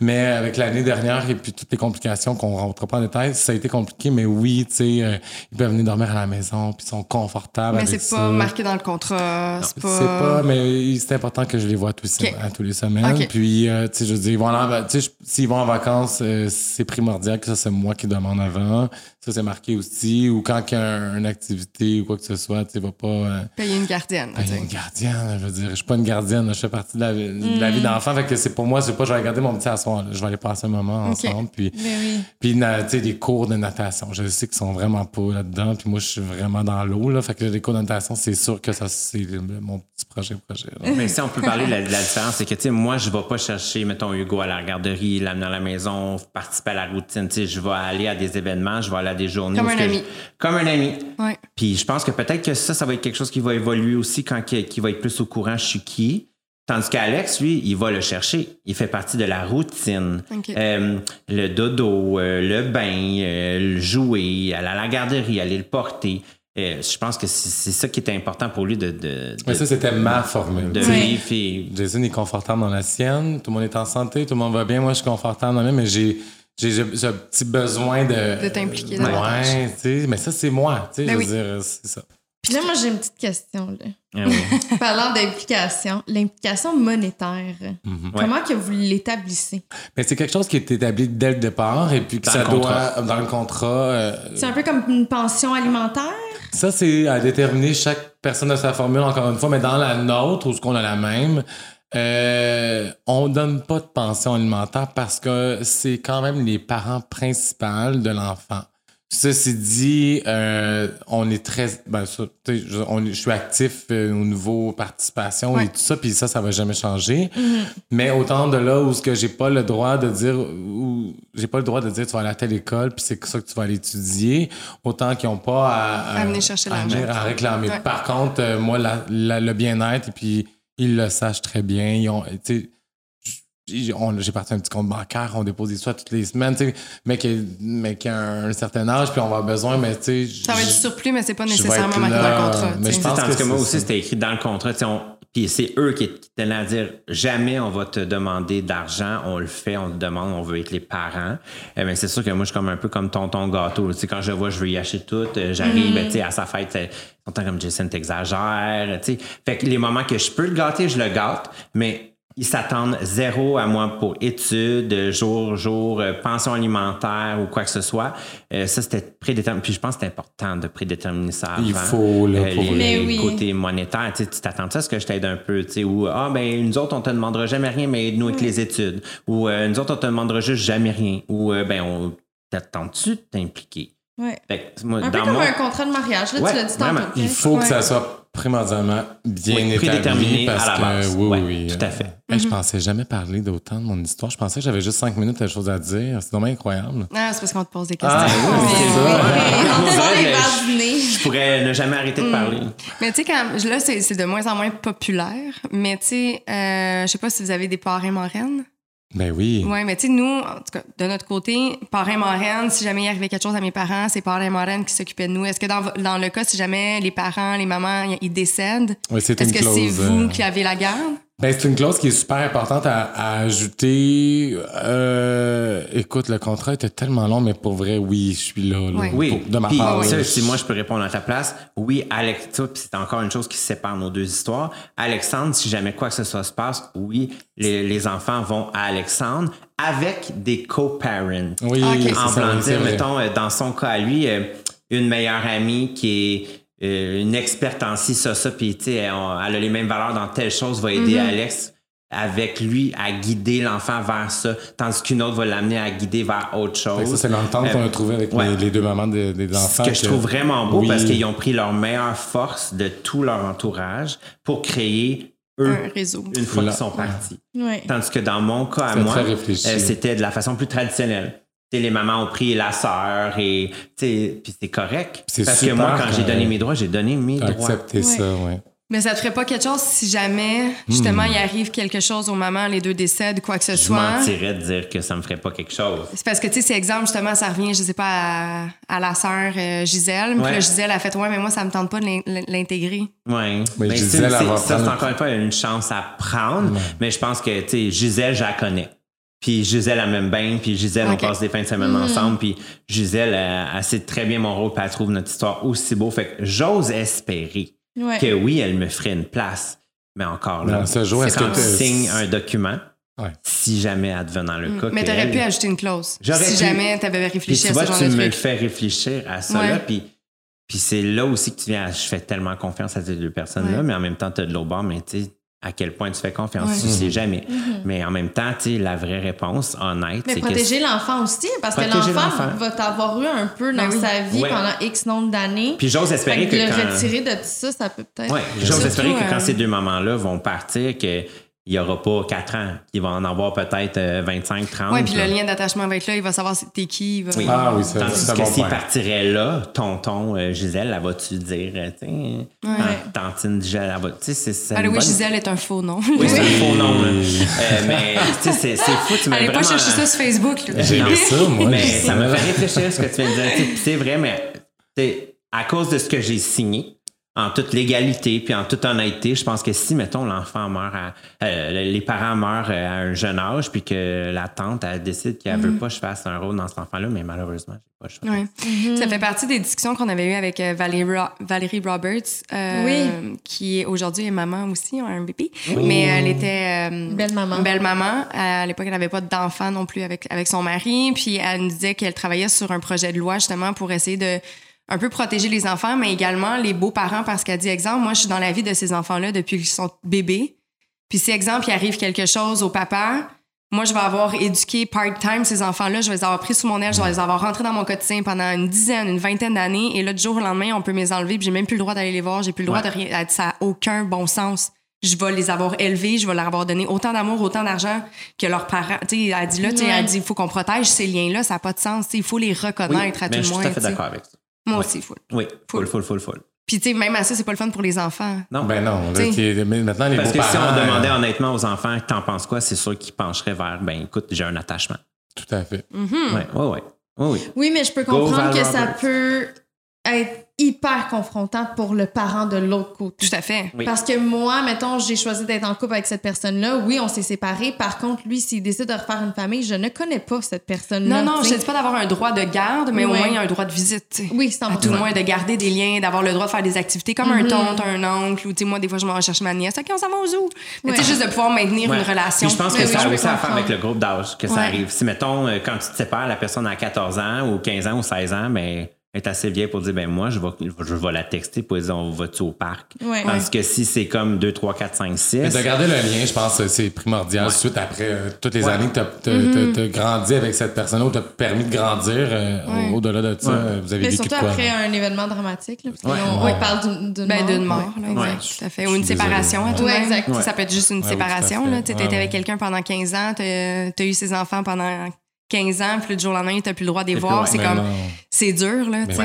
Mais avec l'année dernière et puis toutes les complications qu'on ne rentre pas en détail, ça a été compliqué. Mais oui, tu sais, euh, ils peuvent venir dormir à la maison, puis ils sont confortables Mais c'est pas marqué dans le contrat. C'est C'est pas. pas, mais c'est important que je les vois tous, à tous les semaines. Puis, euh, tu sais, je dire, ils vont en- s'ils vont en vacances, euh, c'est primordial que ça, c'est moi qui demande avant. Ça, c'est marqué aussi. Ou quand il y a un- une activité ou quoi que ce soit, tu sais, va pas euh, Payer une gardienne. payer une gardienne. Je veux dire, je suis pas une gardienne, je fais partie de la, de la vie d'enfant. Fait que c'est pour moi, c'est pas, je vais regarder mon petit à soir, là. Je vais aller passer un moment ensemble. Puis, oui. puis, tu sais, des cours de natation. Je sais qu'ils sont vraiment pas là-dedans. Puis moi, je suis vraiment dans l'eau, là. Fait que les cours de natation, c'est sûr que ça, c'est mon petit projet, projet, là. Mais si on peut parler de la, de la différence, c'est que, tu sais, moi, je vais pas chercher, mettons, Hugo à la garderie, l'amener à la maison, participer à la routine. Tu sais, je vais aller à des événements, je vais aller à des journées. Comme un ami. je- comme un ami. Ouais. Puis je pense que peut-être que ça, ça va être quelque chose qui va évoluer aussi quand qui, qui va être plus au courant, je suis qui. Tandis qu'Alex, lui, il va le chercher. Il fait partie de la routine. Euh, le dodo, euh, le bain, euh, le jouer, aller à la garderie, aller le porter. Euh, je pense que c'est ça qui est important pour lui de, de, ça, c'était ma formule. de et- Jason est confortable dans la sienne, tout le monde est en santé, tout le monde va bien, moi je suis confortable dans la mienne, mais j'ai j'ai ce petit besoin de De t'impliquer davantage. Ouais, tu sais, mais ça c'est moi, tu sais, Ben je oui. veux dire, c'est ça. Puis là, moi, j'ai une petite question. Là. Ah oui. Parlant d'implication, l'implication monétaire, Mhm. comment que vous l'établissez? Mais c'est quelque chose qui est établi dès le départ et puis que Dans ça le contrat. doit dans le contrat euh, C'est un peu comme une pension alimentaire? Ça, c'est à déterminer chaque personne de sa formule, encore une fois, mais dans la nôtre, où ce qu'on a la même, euh, on donne pas de pension alimentaire parce que c'est quand même les parents principaux de l'enfant. Ceci dit, euh, on est très... Ben, ça, tu sais, je, on je suis actif euh, au niveau participation Ouais. et tout ça, puis ça, ça va jamais changer. Mais autant de là où ce que j'ai pas le droit de dire... où j'ai pas le droit de dire tu vas aller à telle école, puis c'est ça que tu vas aller étudier, autant qu'ils ont pas à... À venir chercher à venir à réclamer. Ouais. Par contre, euh, moi, la- la- le bien-être, et puis ils le sachent très bien. Ils ont, tu sais, j- on- j'ai parti un petit compte bancaire, on dépose des sous toutes les semaines, tu sais, mais qui, mais qui a un, certain âge, puis on va avoir besoin, mais tu sais. Ça va être surplus, mais c'est pas nécessairement marqué dans le contrat. mais tu je pense que, que moi c'est aussi, c'était écrit dans le contrat. tu sais, on- Puis c'est eux qui, qui tenaient à dire jamais on va te demander d'argent, on le fait, on te demande, on veut être les parents. Eh bien, c'est sûr que moi, je suis comme un peu comme tonton gâteau. Tu sais, quand je le vois, je veux y acheter tout. euh, J'arrive, tu sais, à sa fête, longtemps comme Jason, t'exagères. Tu sais. Fait que les moments que je peux le gâter, je le gâte, mais ils s'attendent zéro à moi pour études, jour, jour, euh, pension alimentaire ou quoi que ce soit. Euh, ça, c'était prédéterminé. Puis je pense que c'est important de prédéterminer ça avant. Il faut, là, Euh, pour. Mais les oui. côtés monétaires. Tu t'attends à ce que je t'aide un peu, tu sais, ou ah ben nous autres on te demandera jamais rien, mais aide-nous avec les études, ou euh, nous autres on te demandera juste jamais rien, ou euh, ben on t'attends-tu de t'impliquer? Ouais. Fait moi, Un peu dans comme mon- un contrat de mariage. Là, Ouais, tu l'as dit tantôt. Il faut que ça soit primordialement bien Oui, établi prédéterminé parce à la que oui, Ouais, oui, tout à euh, fait. hey, Je pensais jamais parler d'autant de mon histoire. Je pensais que j'avais juste cinq minutes de choses à dire. C'est vraiment incroyable. Ah, c'est parce qu'on te pose des questions. Ah, oui, Mais- c'est ça. Nez. Je pourrais ne jamais arrêter de parler. Mais tu sais, quand là, c'est c'est de moins en moins populaire. Mais tu sais, euh, je sais pas si vous avez des parrains marraines. Ben oui. Oui, mais tu sais, nous, en tout cas, de notre côté, parrain marraine, si jamais il arrivait quelque chose à mes parents, c'est parrain marraine qui s'occupait de nous. Est-ce que dans, le cas, si jamais les parents, les mamans, ils décèdent, Oui, est-ce que c'est vous euh, qui avez la garde? Ben, c'est une clause qui est super importante à, à ajouter. Euh, écoute, le contrat était tellement long, mais pour vrai, oui, je suis là. là. Oui, pour- de ma Puis, part. ça, si moi je peux répondre à ta place, oui, Alex, c'est encore une chose qui sépare nos deux histoires. Alexandre, si jamais quoi que ce soit se passe, oui, les, les enfants vont à Alexandre avec des co-parents. Oui, Ok. c'est en vrai. mettons, euh, dans son cas à lui, euh, une meilleure amie qui est une experte en ci, ça, ça, puis tu sais, elle, elle a les mêmes valeurs dans telle chose, va aider Mm-hmm. Alex avec lui à guider l'enfant vers ça, tandis qu'une autre va l'amener à guider vers autre chose. ça, c'est l'entente Euh, qu'on a trouvé avec ouais. les, les deux mamans de- des Ce enfants. que je trouve vraiment beau Oui. parce qu'ils ont pris leur meilleure force de tout leur entourage pour créer eux Un réseau. une fois qu'ils sont partis. Ouais. Tandis que dans mon cas à moi, euh, c'était de la façon plus traditionnelle. Les mamans ont pris la sœur et puis c'est correct. C'est Parce super que moi, quand j'ai donné mes droits, j'ai donné mes droits. accepté ça, ouais. Mais ça te ferait pas quelque chose si jamais, justement, Hmm. il arrive quelque chose aux mamans, les deux décèdent, quoi que ce Je soit. mentirais de dire que ça me ferait pas quelque chose. C'est parce que, tu sais, c'est exemple, justement, ça revient, je sais pas, à, à la sœur euh, Gisèle. Puis là, Gisèle a fait, ouais, mais moi, ça me tente pas de l'in- l'intégrer. Ouais. Mais Mais Gisèle, ça, c'est encore une fois une chance à prendre. Mais je pense que, tu sais, Gisèle, je la connais. Puis Gisèle, elle m'aime bien. Puis Gisèle, on passe des fins de semaine ensemble. Puis Gisèle, elle, elle sait très bien mon rôle. Puis elle trouve notre histoire aussi beau. Fait que j'ose espérer Ouais. que oui, elle me ferait une place. Mais encore là, c'est quand que on t'es- signe un document, Ouais. si jamais advenant le cas. Mais que t'aurais elle- pu ajouter une clause. J'aurais Si pu. jamais t'avais puis réfléchi tu à vois, ce genre tu de me truc. fais réfléchir à ça, Ouais. là, puis, puis c'est là aussi que tu viens, à- je fais tellement confiance à ces deux personnes-là, Ouais. mais en même temps, tu as de l'autre bord, mais tu sais, à quel point tu fais confiance, Ouais. tu sais jamais. Mais en même temps, tu sais, la vraie réponse, honnête, Mais c'est protéger l'enfant aussi, parce que Protéger l'enfant l'enfant. va t'avoir eu un peu dans Ben oui. sa vie Ouais. pendant X nombre d'années. Puis j'ose Fait espérer que que, de le quand... retirer de tout ça, ça peut peut-être. Ouais, j'ose espérer que quand euh, ces deux mamans-là vont partir, que il n'y aura pas 4 ans, qu'il va en avoir peut-être euh, 25, 30. Ouais, puis le lien d'attachement va être là, il va savoir t'es qui. Il va... Oui. Ah oui, ça, Tandis c'est un que s'il partirait là, tonton euh, Gisèle, elle va-tu dire, euh, tu sais, ah, tantine Gisèle, elle va, tu sais, c'est c'est une oui, bonne- Gisèle est un faux nom. Oui, c'est un faux nom, là. Euh, mais, tu sais, c'est c'est fou, tu m'as Allez vraiment... pas chercher ça sur Facebook. J'ai aimé ça, moi. Mais ça me fait réfléchir ce que tu viens de dire. C'est vrai, mais tu sais, à cause de ce que j'ai signé, en toute légalité puis en toute honnêteté, je pense que si, mettons, l'enfant meurt, à, euh, les parents meurent euh, à un jeune âge, puis que la tante, elle décide qu'elle veut pas que je fasse un rôle dans cet enfant-là, mais malheureusement, j'ai pas le choix. Ouais. Ça fait partie des discussions qu'on avait eues avec euh, Valérie, Ro- Valérie Roberts, euh, qui est aujourd'hui est maman aussi, a un bébé. Mais elle était euh, Belle maman. Belle maman. À l'époque, elle n'avait pas d'enfant non plus avec avec son mari. Puis elle nous disait qu'elle travaillait sur un projet de loi justement pour essayer de un peu protéger les enfants, mais également les beaux-parents parce qu'elle dit exemple, moi je suis dans la vie de ces enfants-là depuis qu'ils sont bébés. Puis si exemple il arrive quelque chose au papa, moi, je vais avoir éduqué part-time ces enfants-là. Je vais les avoir pris sous mon aile. Je vais les avoir rentrés dans mon quotidien pendant une dizaine, une vingtaine d'années. Et là, du jour au lendemain, on peut me les enlever. Puis j'ai même plus le droit d'aller les voir. J'ai plus le droit Ouais. de rien. Elle dit, Ça n'a aucun bon sens. Je vais les avoir élevés. Je vais leur avoir donné autant d'amour, autant d'argent que leurs parents. Tu sais, elle dit là, tu sais, Ouais. elle dit, il faut qu'on protège ces liens-là. Ça n'a pas de sens. Tu sais, il faut les reconnaître à mais tout je le suis moins. tout à fait d'accord avec ça. Moi Ouais. aussi, full. Oui, full, Full. full, full, full. Puis, tu sais, même à ça, c'est pas le fun pour les enfants. Non, Ben non, là, maintenant, les Parce que si on demandait euh, honnêtement aux enfants, t'en penses quoi, c'est sûr qu'ils pencheraient vers, ben écoute, j'ai un attachement. Tout à fait. Hmm. Ouais, ouais, ouais. Oui, oui. Oui, mais je peux comprendre que ça peut être hyper confrontant pour le parent de l'autre côté. Tout à fait. Oui. Parce que moi, mettons, j'ai choisi d'être en couple avec cette personne-là. Oui, on s'est séparés. Par contre, lui, s'il décide de refaire une famille, je ne connais pas cette personne-là. Non, non, je sais. te dis pas d'avoir un droit de garde, mais au moins, il y a un droit de visite. Oui, c'est À tout le moins de garder des liens, d'avoir le droit de faire des activités comme un tonte, un oncle, ou tu sais, moi, des fois, je m'en vais chercher ma nièce. OK, on s'en va au zoo. Mais tu sais, juste de pouvoir maintenir Ouais. une relation. Puis je pense que Mais ça oui, a aussi à faire avec le groupe d'âge que ça arrive. Si, mettons, euh, quand tu te sépares, la personne a 14 ans ou 15 ans ou 16 ans, ben, elle est assez vieille pour dire, ben moi, je vais, je vais la texter pour dire, on va-tu au parc? Ouais. Tandis que si c'est comme 2, 3, 4, 5, 6... Mais de garder le lien, je pense que c'est primordial. Suite après euh, toutes les Ouais. années que tu as, grandi avec cette personne-là ou t'as permis de grandir, euh, Ouais. au- au-delà de ça, Ouais. vous avez Mais vécu surtout quoi? après un événement dramatique. Là, parce Ouais. on, Ouais. on parle d'une Ben, mort. d'une mort, Ouais. là, exact, Ouais. tout à fait. Ou une séparation à tout Ouais, exact. Ça, ça peut être juste une Ouais, séparation. Tu Ouais, étais ouais. avec quelqu'un pendant 15 ans, tu as eu ses enfants pendant 15 ans, puis le jour au lendemain, tu n'as plus le droit de les C'est voir. C'est comme, c'est dur, là, tu sais.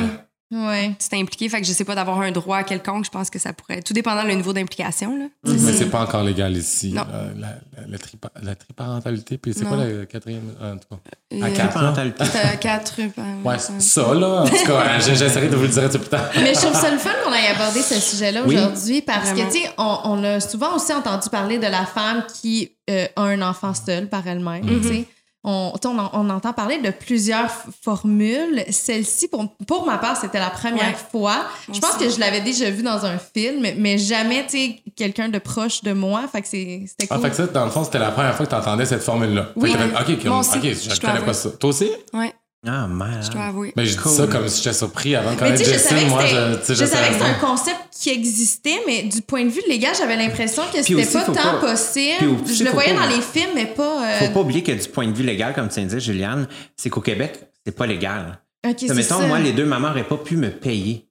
ouais. Tu t'es impliqué. Fait que je sais pas d'avoir un droit quelconque. Je pense que ça pourrait. Tout dépendant du niveau d'implication. là. Mais c'est pas encore légal ici. Non. euh, la, la, la tripa- la triparentalité, puis c'est quoi la quatrième? En tout cas? À euh, quatre, là? Parentalité. T'as quatre. euh, Ouais, ça, là. En tout cas, j- j'essaierai de vous le dire un peu plus tard. Mais je trouve ça le fun qu'on ait abordé ce sujet-là Oui. aujourd'hui parce Vraiment. que, tu sais, on, on a souvent aussi entendu parler de la femme qui euh, a un enfant seul par elle-même, tu sais. On, tu sais, on, on entend parler de plusieurs formules. Celle-ci, pour, pour ma part, c'était la première Ouais. fois. Je pense que je l'avais déjà vu dans un film, mais jamais, tu sais, quelqu'un de proche de moi. Fait que c'est- c'était Ah, cool. fait que ça, dans le fond, c'était la première fois que tu entendais cette formule-là. Oui. Fait que OK, je je ne connais pas ça. Toi aussi? Ouais, Ah, malade. je dois avouer. Je dis Cool. ça comme si j'étais surpris avant Mais tu sais, je Jessie. savais que Moi, c'était- je, savais que c'était un concept qui existait, mais du point de vue légal, j'avais l'impression que c'était pas tant pas- possible. aussi, je le voyais pas- dans les films, mais pas. euh, Faut pas oublier que du point de vue légal, comme tu viens de dire, Juliane, c'est qu'au Québec, c'est pas légal. Ok, c'est mettons, ça. moi, les deux mamans n'auraient pas pu me payer.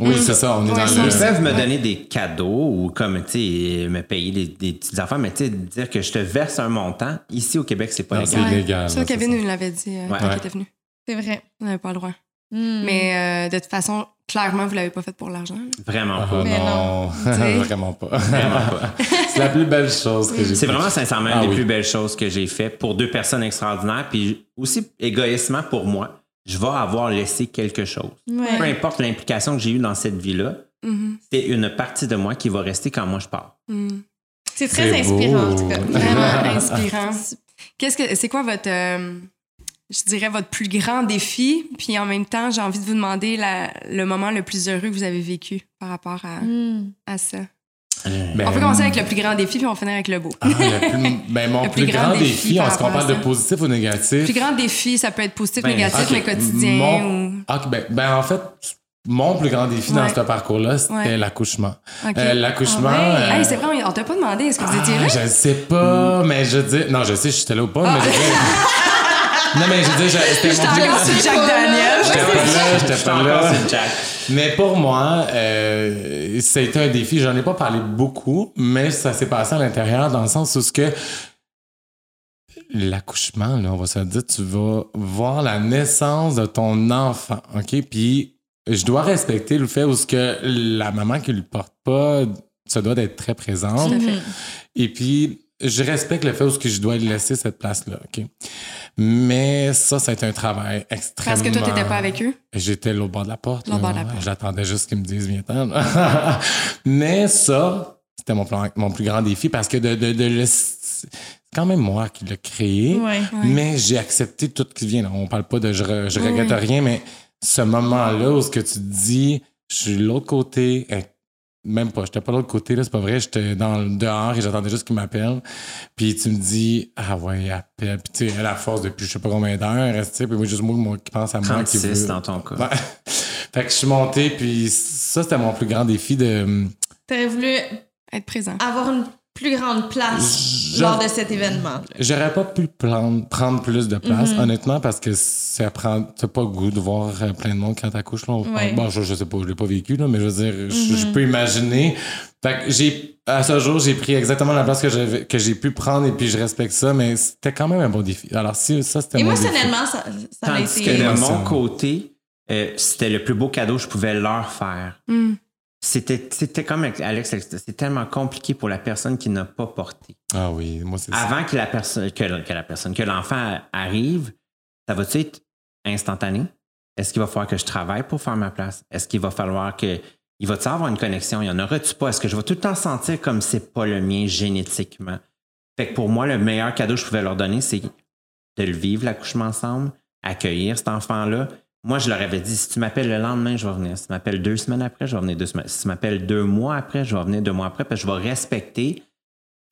Oui, c'est ça, on est Ouais, dans ça, le... Ils peuvent me Ouais. donner des cadeaux ou comme, tu sais, me payer des, des petites affaires, mais tu sais, dire que je te verse un montant, ici au Québec, c'est pas Non, légal. c'est illégal. Ça, là, Kevin nous l'avait dit euh, Ouais. quand Ouais. il était venu. C'est vrai. On n'avait pas le droit. Hmm. Mais euh, de toute façon, clairement, vous l'avez pas fait pour l'argent. Vraiment Ah, pas. Mais non, vraiment pas. c'est la plus belle chose que j'ai C'est vraiment sincèrement une Ah des oui. plus belles choses que j'ai fait pour deux personnes extraordinaires. Puis aussi, égoïstement pour moi, je vais avoir laissé quelque chose. Ouais. Peu importe l'implication que j'ai eue dans cette vie-là, Mhm. c'est une partie de moi qui va rester quand moi je pars. Mhm. C'est très beau. inspirant, en tout cas. Vraiment inspirant. Qu'est-ce que c'est quoi votre euh, je dirais votre plus grand défi puis en même temps j'ai envie de vous demander la- le moment le plus heureux que vous avez vécu par rapport à, Hmm. à ça. Ben, on peut commencer avec le plus grand défi puis on va finir avec le beau. ah, le plus- ben, mon Le plus, plus grand, grand défi, défi est-ce qu'on parle de ça? positif ou négatif? Le plus grand défi, ça peut être positif, Ben, négatif, ok. mais quotidien Mon- ou Ok, ben, ben, en fait, mon plus grand défi dans ce parcours-là, c'était Ouais. l'accouchement. Euh, l'accouchement. Ah ouais. euh, Hey, c'est vrai, on t'a pas demandé est-ce que vous étiez ah, là Je sais pas, mais je dis. Non, je sais, j'étais là ou pas, mais je dis. Non, mais je dis, je- c'était mon plus sur Jack Daniel. J'étais pas là, j'étais pas là. Jack. Mais pour moi, euh, ça a été un défi. J'en ai pas parlé beaucoup, mais ça s'est passé à l'intérieur dans le sens où ce que l'accouchement, là, on va se dire, tu vas voir la naissance de ton enfant, ok? Puis je dois respecter le fait où ce que la maman qui le porte pas se doit d'être très présente. Tout à fait. Et puis, je respecte le fait où je dois laisser cette place-là, OK? Mais ça, ça a été un travail extrêmement... Parce que toi, t'étais pas avec eux? J'étais là au bord de la porte. Au bord de la porte. J'attendais juste qu'ils me disent viens ten Mais ça, c'était mon, plan- mon plus grand défi parce que de, de, de le- C'est quand même moi qui l'ai créé. Ouais. Mais j'ai accepté tout ce qui vient. On parle pas de je, re- je Oui, regrette rien, mais ce moment-là où ce que tu te dis, je suis de l'autre côté, même pas, j'étais pas de l'autre côté, là, c'est pas vrai, j'étais dans le dehors et j'attendais juste qu'il m'appelle. Puis tu me dis, ah ouais, il appelle. Puis tu sais, elle a force depuis je sais pas combien d'heures, tu sais, puis moi, juste moi, moi qui pense à moi qui 36 veut. dans ton cas. Ouais. fait que je suis monté, puis ça, c'était mon plus grand défi de. T'aurais voulu Être présent. avoir une plus grande place Je- lors de cet événement. J'aurais pas pu prendre, prendre plus de place, Mhm. honnêtement, parce que ça prend. T'as pas le goût de voir euh, plein de monde quand t'accouches. Là. Ouais. Bon, je, je sais pas, je l'ai pas vécu, là, mais je veux dire, je, je peux imaginer. Fait que j'ai, à ce jour, j'ai pris exactement la place que j'avais, que j'ai pu prendre et puis je respecte ça, mais c'était quand même un bon défi. Alors, si ça, c'était. Émotionnellement, ça, ça a été. que de mon côté, euh, c'était le plus beau cadeau que je pouvais leur faire. Hmm. C'était, c'était comme avec Alex, c'est tellement compliqué pour la personne qui n'a pas porté. Ah oui, moi, c'est ça. Avant que la personne, que, que la personne, que l'enfant arrive, ça va être instantané? Est-ce qu'il va falloir que je travaille pour faire ma place? Est-ce qu'il va falloir que. Il va-tu avoir une connexion? Il y en aura-tu pas? Est-ce que je vais tout le temps sentir comme c'est pas le mien génétiquement? Fait que pour moi, le meilleur cadeau que je pouvais leur donner, c'est de le vivre, l'accouchement ensemble, accueillir cet enfant-là. Moi, je leur avais dit, si tu m'appelles le lendemain, je vais venir. Si tu m'appelles deux semaines après, je vais venir deux semaines. Si tu m'appelles deux mois après, je vais venir deux mois après, parce que je vais respecter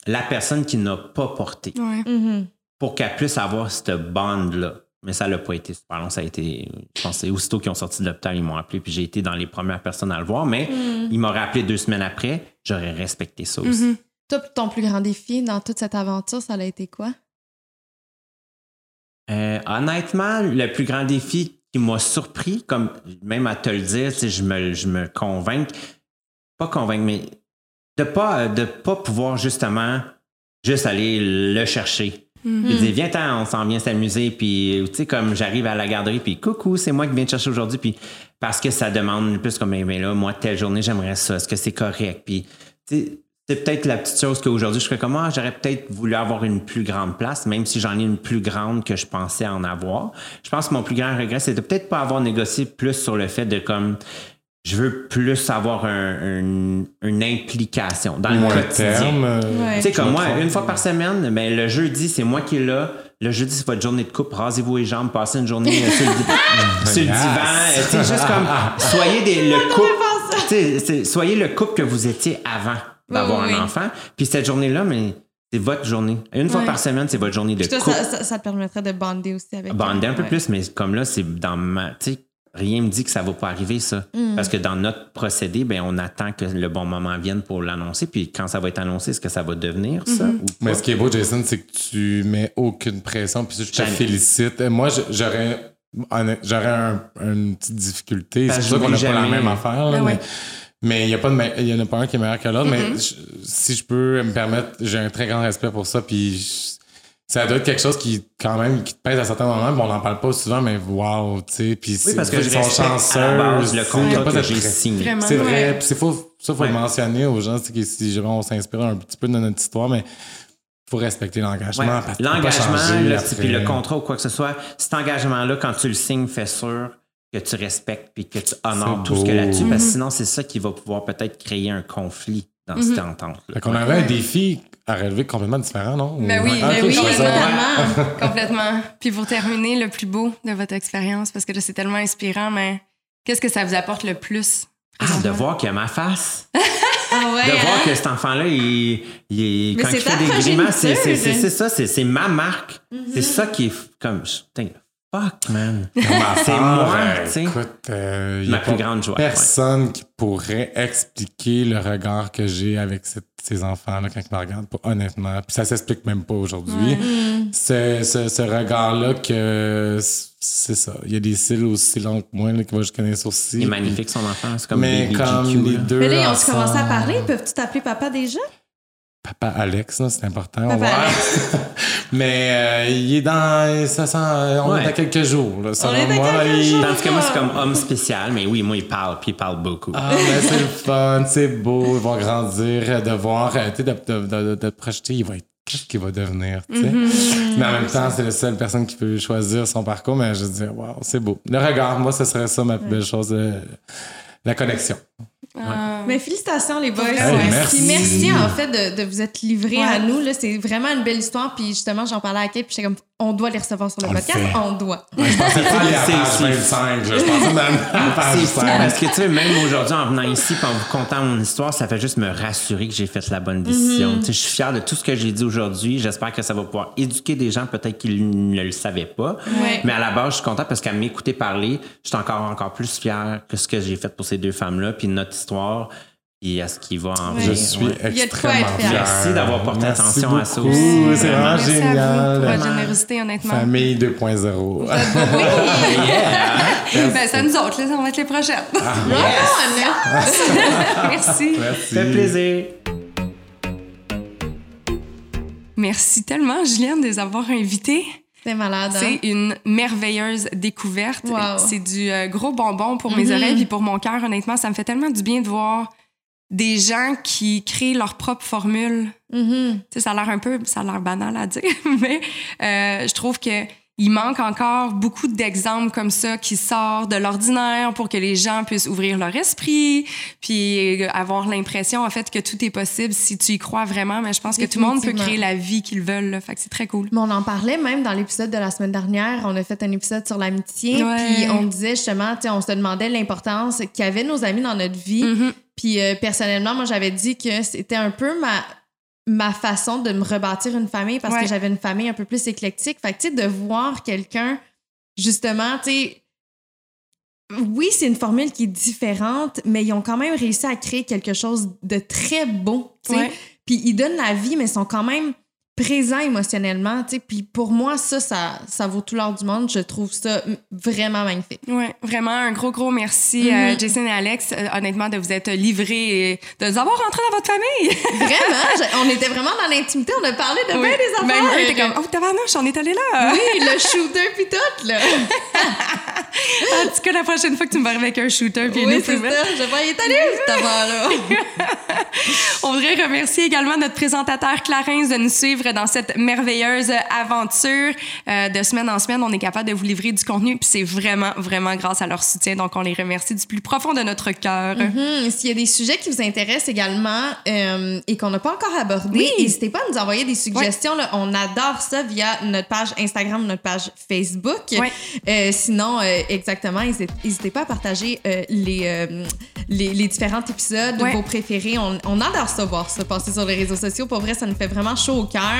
la personne qui n'a pas porté Ouais. Mhm. pour qu'elle puisse avoir cette bande-là. Mais ça n'a pas été super long. Ça a été, je pense, que c'est aussitôt qu'ils ont sorti de l'hôpital, ils m'ont appelé, puis j'ai été dans les premières personnes à le voir. Mais ils m'auraient appelé deux semaines après, j'aurais respecté ça aussi. Mhm. Toi, ton plus grand défi dans toute cette aventure, ça a été quoi? Euh, honnêtement, le plus grand défi qui m'a surpris, comme même à te le dire, je me, je me convainc, pas convaincre, mais de pas, de pas pouvoir justement juste aller le chercher. Il dit, viens, on s'en vient s'amuser. Puis, tu sais, comme j'arrive à la garderie, puis coucou, c'est moi qui viens te chercher aujourd'hui. Puis, parce que ça demande plus comme, mais là, moi, telle journée, j'aimerais ça. Est-ce que c'est correct? Puis, tu sais, c'est peut-être la petite chose qu'aujourd'hui, je ferais comme, ah, j'aurais peut-être voulu avoir une plus grande place, même si j'en ai une plus grande que je pensais en avoir. Je pense que mon plus grand regret, c'est de peut-être pas avoir négocié plus sur le fait de comme, je veux plus avoir un- un- une implication dans le Moins quotidien. terme. euh, Ouais. Tu sais, comme me moi, une fois par semaine, ben, le jeudi, c'est moi qui est là. Le jeudi, c'est votre journée de coupe. Rasez-vous les jambes, passez une journée euh, sur le, sur divan. Sais, juste comme, soyez des, le couple. c'est- soyez le couple que vous étiez avant d'avoir Oui, oui, un oui. enfant. Puis cette journée-là, mais c'est votre journée. Une fois par semaine, c'est votre journée de couple. ça, ça, ça te permettrait de bander aussi avec Bander un peu ouais. plus, mais comme là, c'est dans ma. Tu sais, rien me dit que ça va pas arriver, ça. Mm. Parce que dans notre procédé, ben, on attend que le bon moment vienne pour l'annoncer. Puis quand ça va être annoncé, est-ce que ça va devenir ça? Mm-hmm. ou Mais ce qui est beau, Jason, c'est que tu mets aucune pression. Puis ça, je te Jamais. félicite. Moi, j'aurais j'aurais un- une petite difficulté. C'est pour ça qu'on n'a pas la même affaire. là, Ah mais ouais. Mais il n'y a pas de me- il y en a pas un qui est meilleur que l'autre. Mais je- si je peux me permettre, j'ai un très grand respect pour ça. Puis je- ça doit être quelque chose qui, quand même, qui te pèse à certains moments. Puis on n'en parle pas souvent, mais wow, tu sais. Puis Oui, c'est- parce que ils sont chanceux. le tu sais, il y a contrat pas que j'ai signé. C'est vrai. Ouais. Puis c'est faut, ça, faut Ouais. le mentionner aux gens, c'est que si jamais on s'inspire un petit peu de notre histoire, mais faut respecter l'engagement. Ouais. L'engagement, puis le contrat ou quoi que ce soit, cet engagement-là, quand tu le signes, fais sûr que tu respectes puis que tu honores tout ce que là-dessus, parce que sinon, c'est ça qui va pouvoir peut-être créer un conflit dans cette entente-là. Fait qu'on avait un défi à relever complètement différent, non? Ben Ou- oui, ben ok, oui, totalement. Complètement. Puis pour terminer, le plus beau de votre expérience, parce que là, c'est tellement inspirant, mais qu'est-ce que ça vous apporte le plus? Ah, de voir qu'il y a ma face. Ah ouais, de voir hein? que cet enfant-là, il, il quand c'est il fait des grimaces, c'est c'est ça, c'est ma marque. C'est ça qui est comme, putain, fuck, man. Pour ma C'est moi, euh, tu sais. Écoute, euh, y Ma plus grande joie, Personne qui pourrait expliquer le regard que j'ai avec cette- ces enfants-là quand ils me regardent. Honnêtement. Puis ça s'explique même pas aujourd'hui. Ce, ce- ce regard-là que c'est ça. Il y a des cils aussi longs que moi là, qui vont jusqu'à les sourcils. Il est magnifique, son enfant. C'est comme Mais comme GQ, les là. deux. Mais là, ils ont-tu commencé à parler? Peuvent-tu t'appeler papa déjà? Papa Alex, là, c'est important. Papa Alex. Mais euh, il est dans. Ça sent, on Ouais. est à quelques jours. Là, selon moi, quelques il- jours. Tandis que moi, c'est comme homme spécial, mais oui, moi, il parle, puis il parle beaucoup. Ah, mais c'est le fun, c'est beau, ils vont grandir, euh, de voir, euh, tu sais, de, de, de, de te projeter, il va être qu'est-ce qu'il va devenir, tu sais. Mais en même temps, c'est la seule personne qui peut choisir son parcours, mais je veux dire, waouh, c'est beau. Le regard, moi, ce serait ça ma plus belle chose, euh, la connexion. Mais félicitations, les boys. Ouais. merci. Puis merci, en fait, de, de vous être livrés Ouais. à nous. là. C'est vraiment une belle histoire. Puis justement, j'en parlais à Kate, puis j'étais comme, on doit les recevoir sur le On podcast. fait. On doit. Je pensais pas aller à C'est- page c'est- 25, là. je pensais même à page C'est fou 5. parce que tu sais, même aujourd'hui, en venant ici, en vous contant mon histoire, ça fait juste me rassurer que j'ai fait la bonne décision. Tu sais, Je suis fier de tout ce que j'ai dit aujourd'hui. J'espère que ça va pouvoir éduquer des gens peut-être qui ne le savaient pas. Ouais. Mais à la base, je suis content parce qu'à m'écouter parler, je suis encore, encore plus fier que ce que j'ai fait pour ces deux femmes-là, puis notre histoire, puis à ce qui va en Ouais. Je venir. suis Ouais. Extrêmement fier. Merci d'avoir porté Merci attention à ça beaucoup. aussi. C'est vraiment Merci à vous pour génial. votre générosité, honnêtement. Famille 2.0. Oui! Ben, c'est nous autres, là, ça va être les prochaines. Merci. Ça Merci. fait plaisir. Merci tellement, Juliane, de les avoir invités. C'est malade. hein? C'est une merveilleuse découverte. Wow. C'est du euh, gros bonbon pour mes Mhm. oreilles et pour mon cœur, honnêtement. Ça me fait tellement du bien de voir des gens qui créent leur propre formule. Mhm. Sais, ça a l'air un peu, ça a l'air banal à dire, mais euh, je trouve que il manque encore beaucoup d'exemples comme ça qui sortent de l'ordinaire pour que les gens puissent ouvrir leur esprit, puis avoir l'impression en fait que tout est possible si tu y crois vraiment. Mais je pense que tout le monde peut créer la vie qu'ils veulent. Là. Fait que c'est très cool. Mais on en parlait même dans l'épisode de la semaine dernière. On a fait un épisode sur l'amitié. Ouais. Puis on disait justement, on se demandait l'importance qu'avaient nos amis dans notre vie. Mhm. Puis euh, personnellement, moi, j'avais dit que c'était un peu ma, ma façon de me rebâtir une famille parce Ouais. que j'avais une famille un peu plus éclectique. Fait que, tu sais, de voir quelqu'un, justement, tu sais, oui, c'est une formule qui est différente, mais ils ont quand même réussi à créer quelque chose de très beau, tu sais. Ouais. Puis ils donnent la vie, mais ils sont quand même présent émotionnellement, tu sais. Puis pour moi, ça, ça, ça vaut tout l'or du monde. Je trouve ça vraiment magnifique. Ouais, vraiment un gros, gros merci, euh, Jason et Alex, euh, honnêtement, de vous être livrés et de nous avoir rentrés dans votre famille. Vraiment, je- on était vraiment dans l'intimité. On a parlé de Oui. bien des affaires. Même eux étaient comme, oh, tabarnouche, on est allé là. Oui, le shooter puis tout, là. En tout cas, la prochaine fois que tu me arriver avec un shooter puis une oui, c'est ça. Je vais y être allée, cette affaire-là. On voudrait remercier également notre présentateur Clarence de nous suivre dans cette merveilleuse aventure. Euh, de semaine en semaine, on est capable de vous livrer du contenu, puis c'est vraiment, vraiment grâce à leur soutien. Donc, on les remercie du plus profond de notre cœur. Hum, S'il y a des sujets qui vous intéressent également euh, et qu'on n'a pas encore abordés, Oui. n'hésitez pas à nous envoyer des suggestions. là. On adore ça via notre page Instagram, notre page Facebook. Euh, sinon, exactement, n'hésitez pas à partager les, les, les différents épisodes, vos préférés. On, on adore ça, voir ça passer sur les réseaux sociaux. Pour vrai, ça nous fait vraiment chaud au cœur.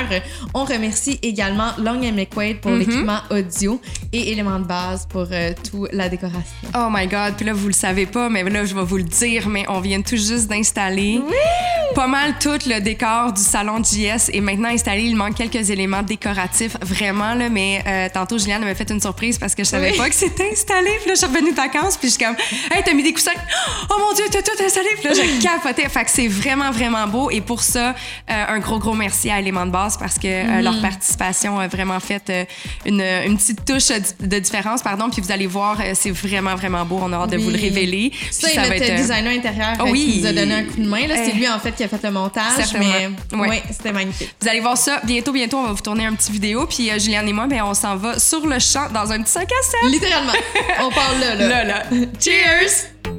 On remercie également Long McQuaid pour l'équipement audio et éléments de base pour euh, toute la décoration. Oh my God, puis là, vous le savez pas, mais là, je vais vous le dire, mais on vient tout juste d'installer pas mal tout le décor du salon JS est maintenant installé. Il manque quelques éléments décoratifs, vraiment, là, mais euh, tantôt, Juliane m'a fait une surprise parce que je savais Oui. pas que c'était installé. Puis là, je suis revenue de vacances, puis je suis comme, hey, t'as mis des coussins? Oh mon Dieu, t'as tout installé! Puis là, je capotais. Fait que c'est vraiment, vraiment beau. Et pour ça, euh, un gros, gros merci à Éléments de base parce que euh, leur participation a vraiment fait euh, une, une petite touche de différence, pardon. Puis vous allez voir, euh, c'est vraiment, vraiment beau. On a hâte de vous le révéler. Ça, notre euh, designer intérieur Oh euh, oui. qui nous a donné un coup de main. C'est Eh. lui, en fait, qui a fait le montage. Certainement. Mais Ouais. ouais, c'était magnifique. Vous allez voir ça bientôt, bientôt. On va vous tourner un petit vidéo. Puis euh, Juliane et moi, ben, on s'en va sur le champ dans un petit 5 à 7. Littéralement. On parle là, là. Là, là. Cheers!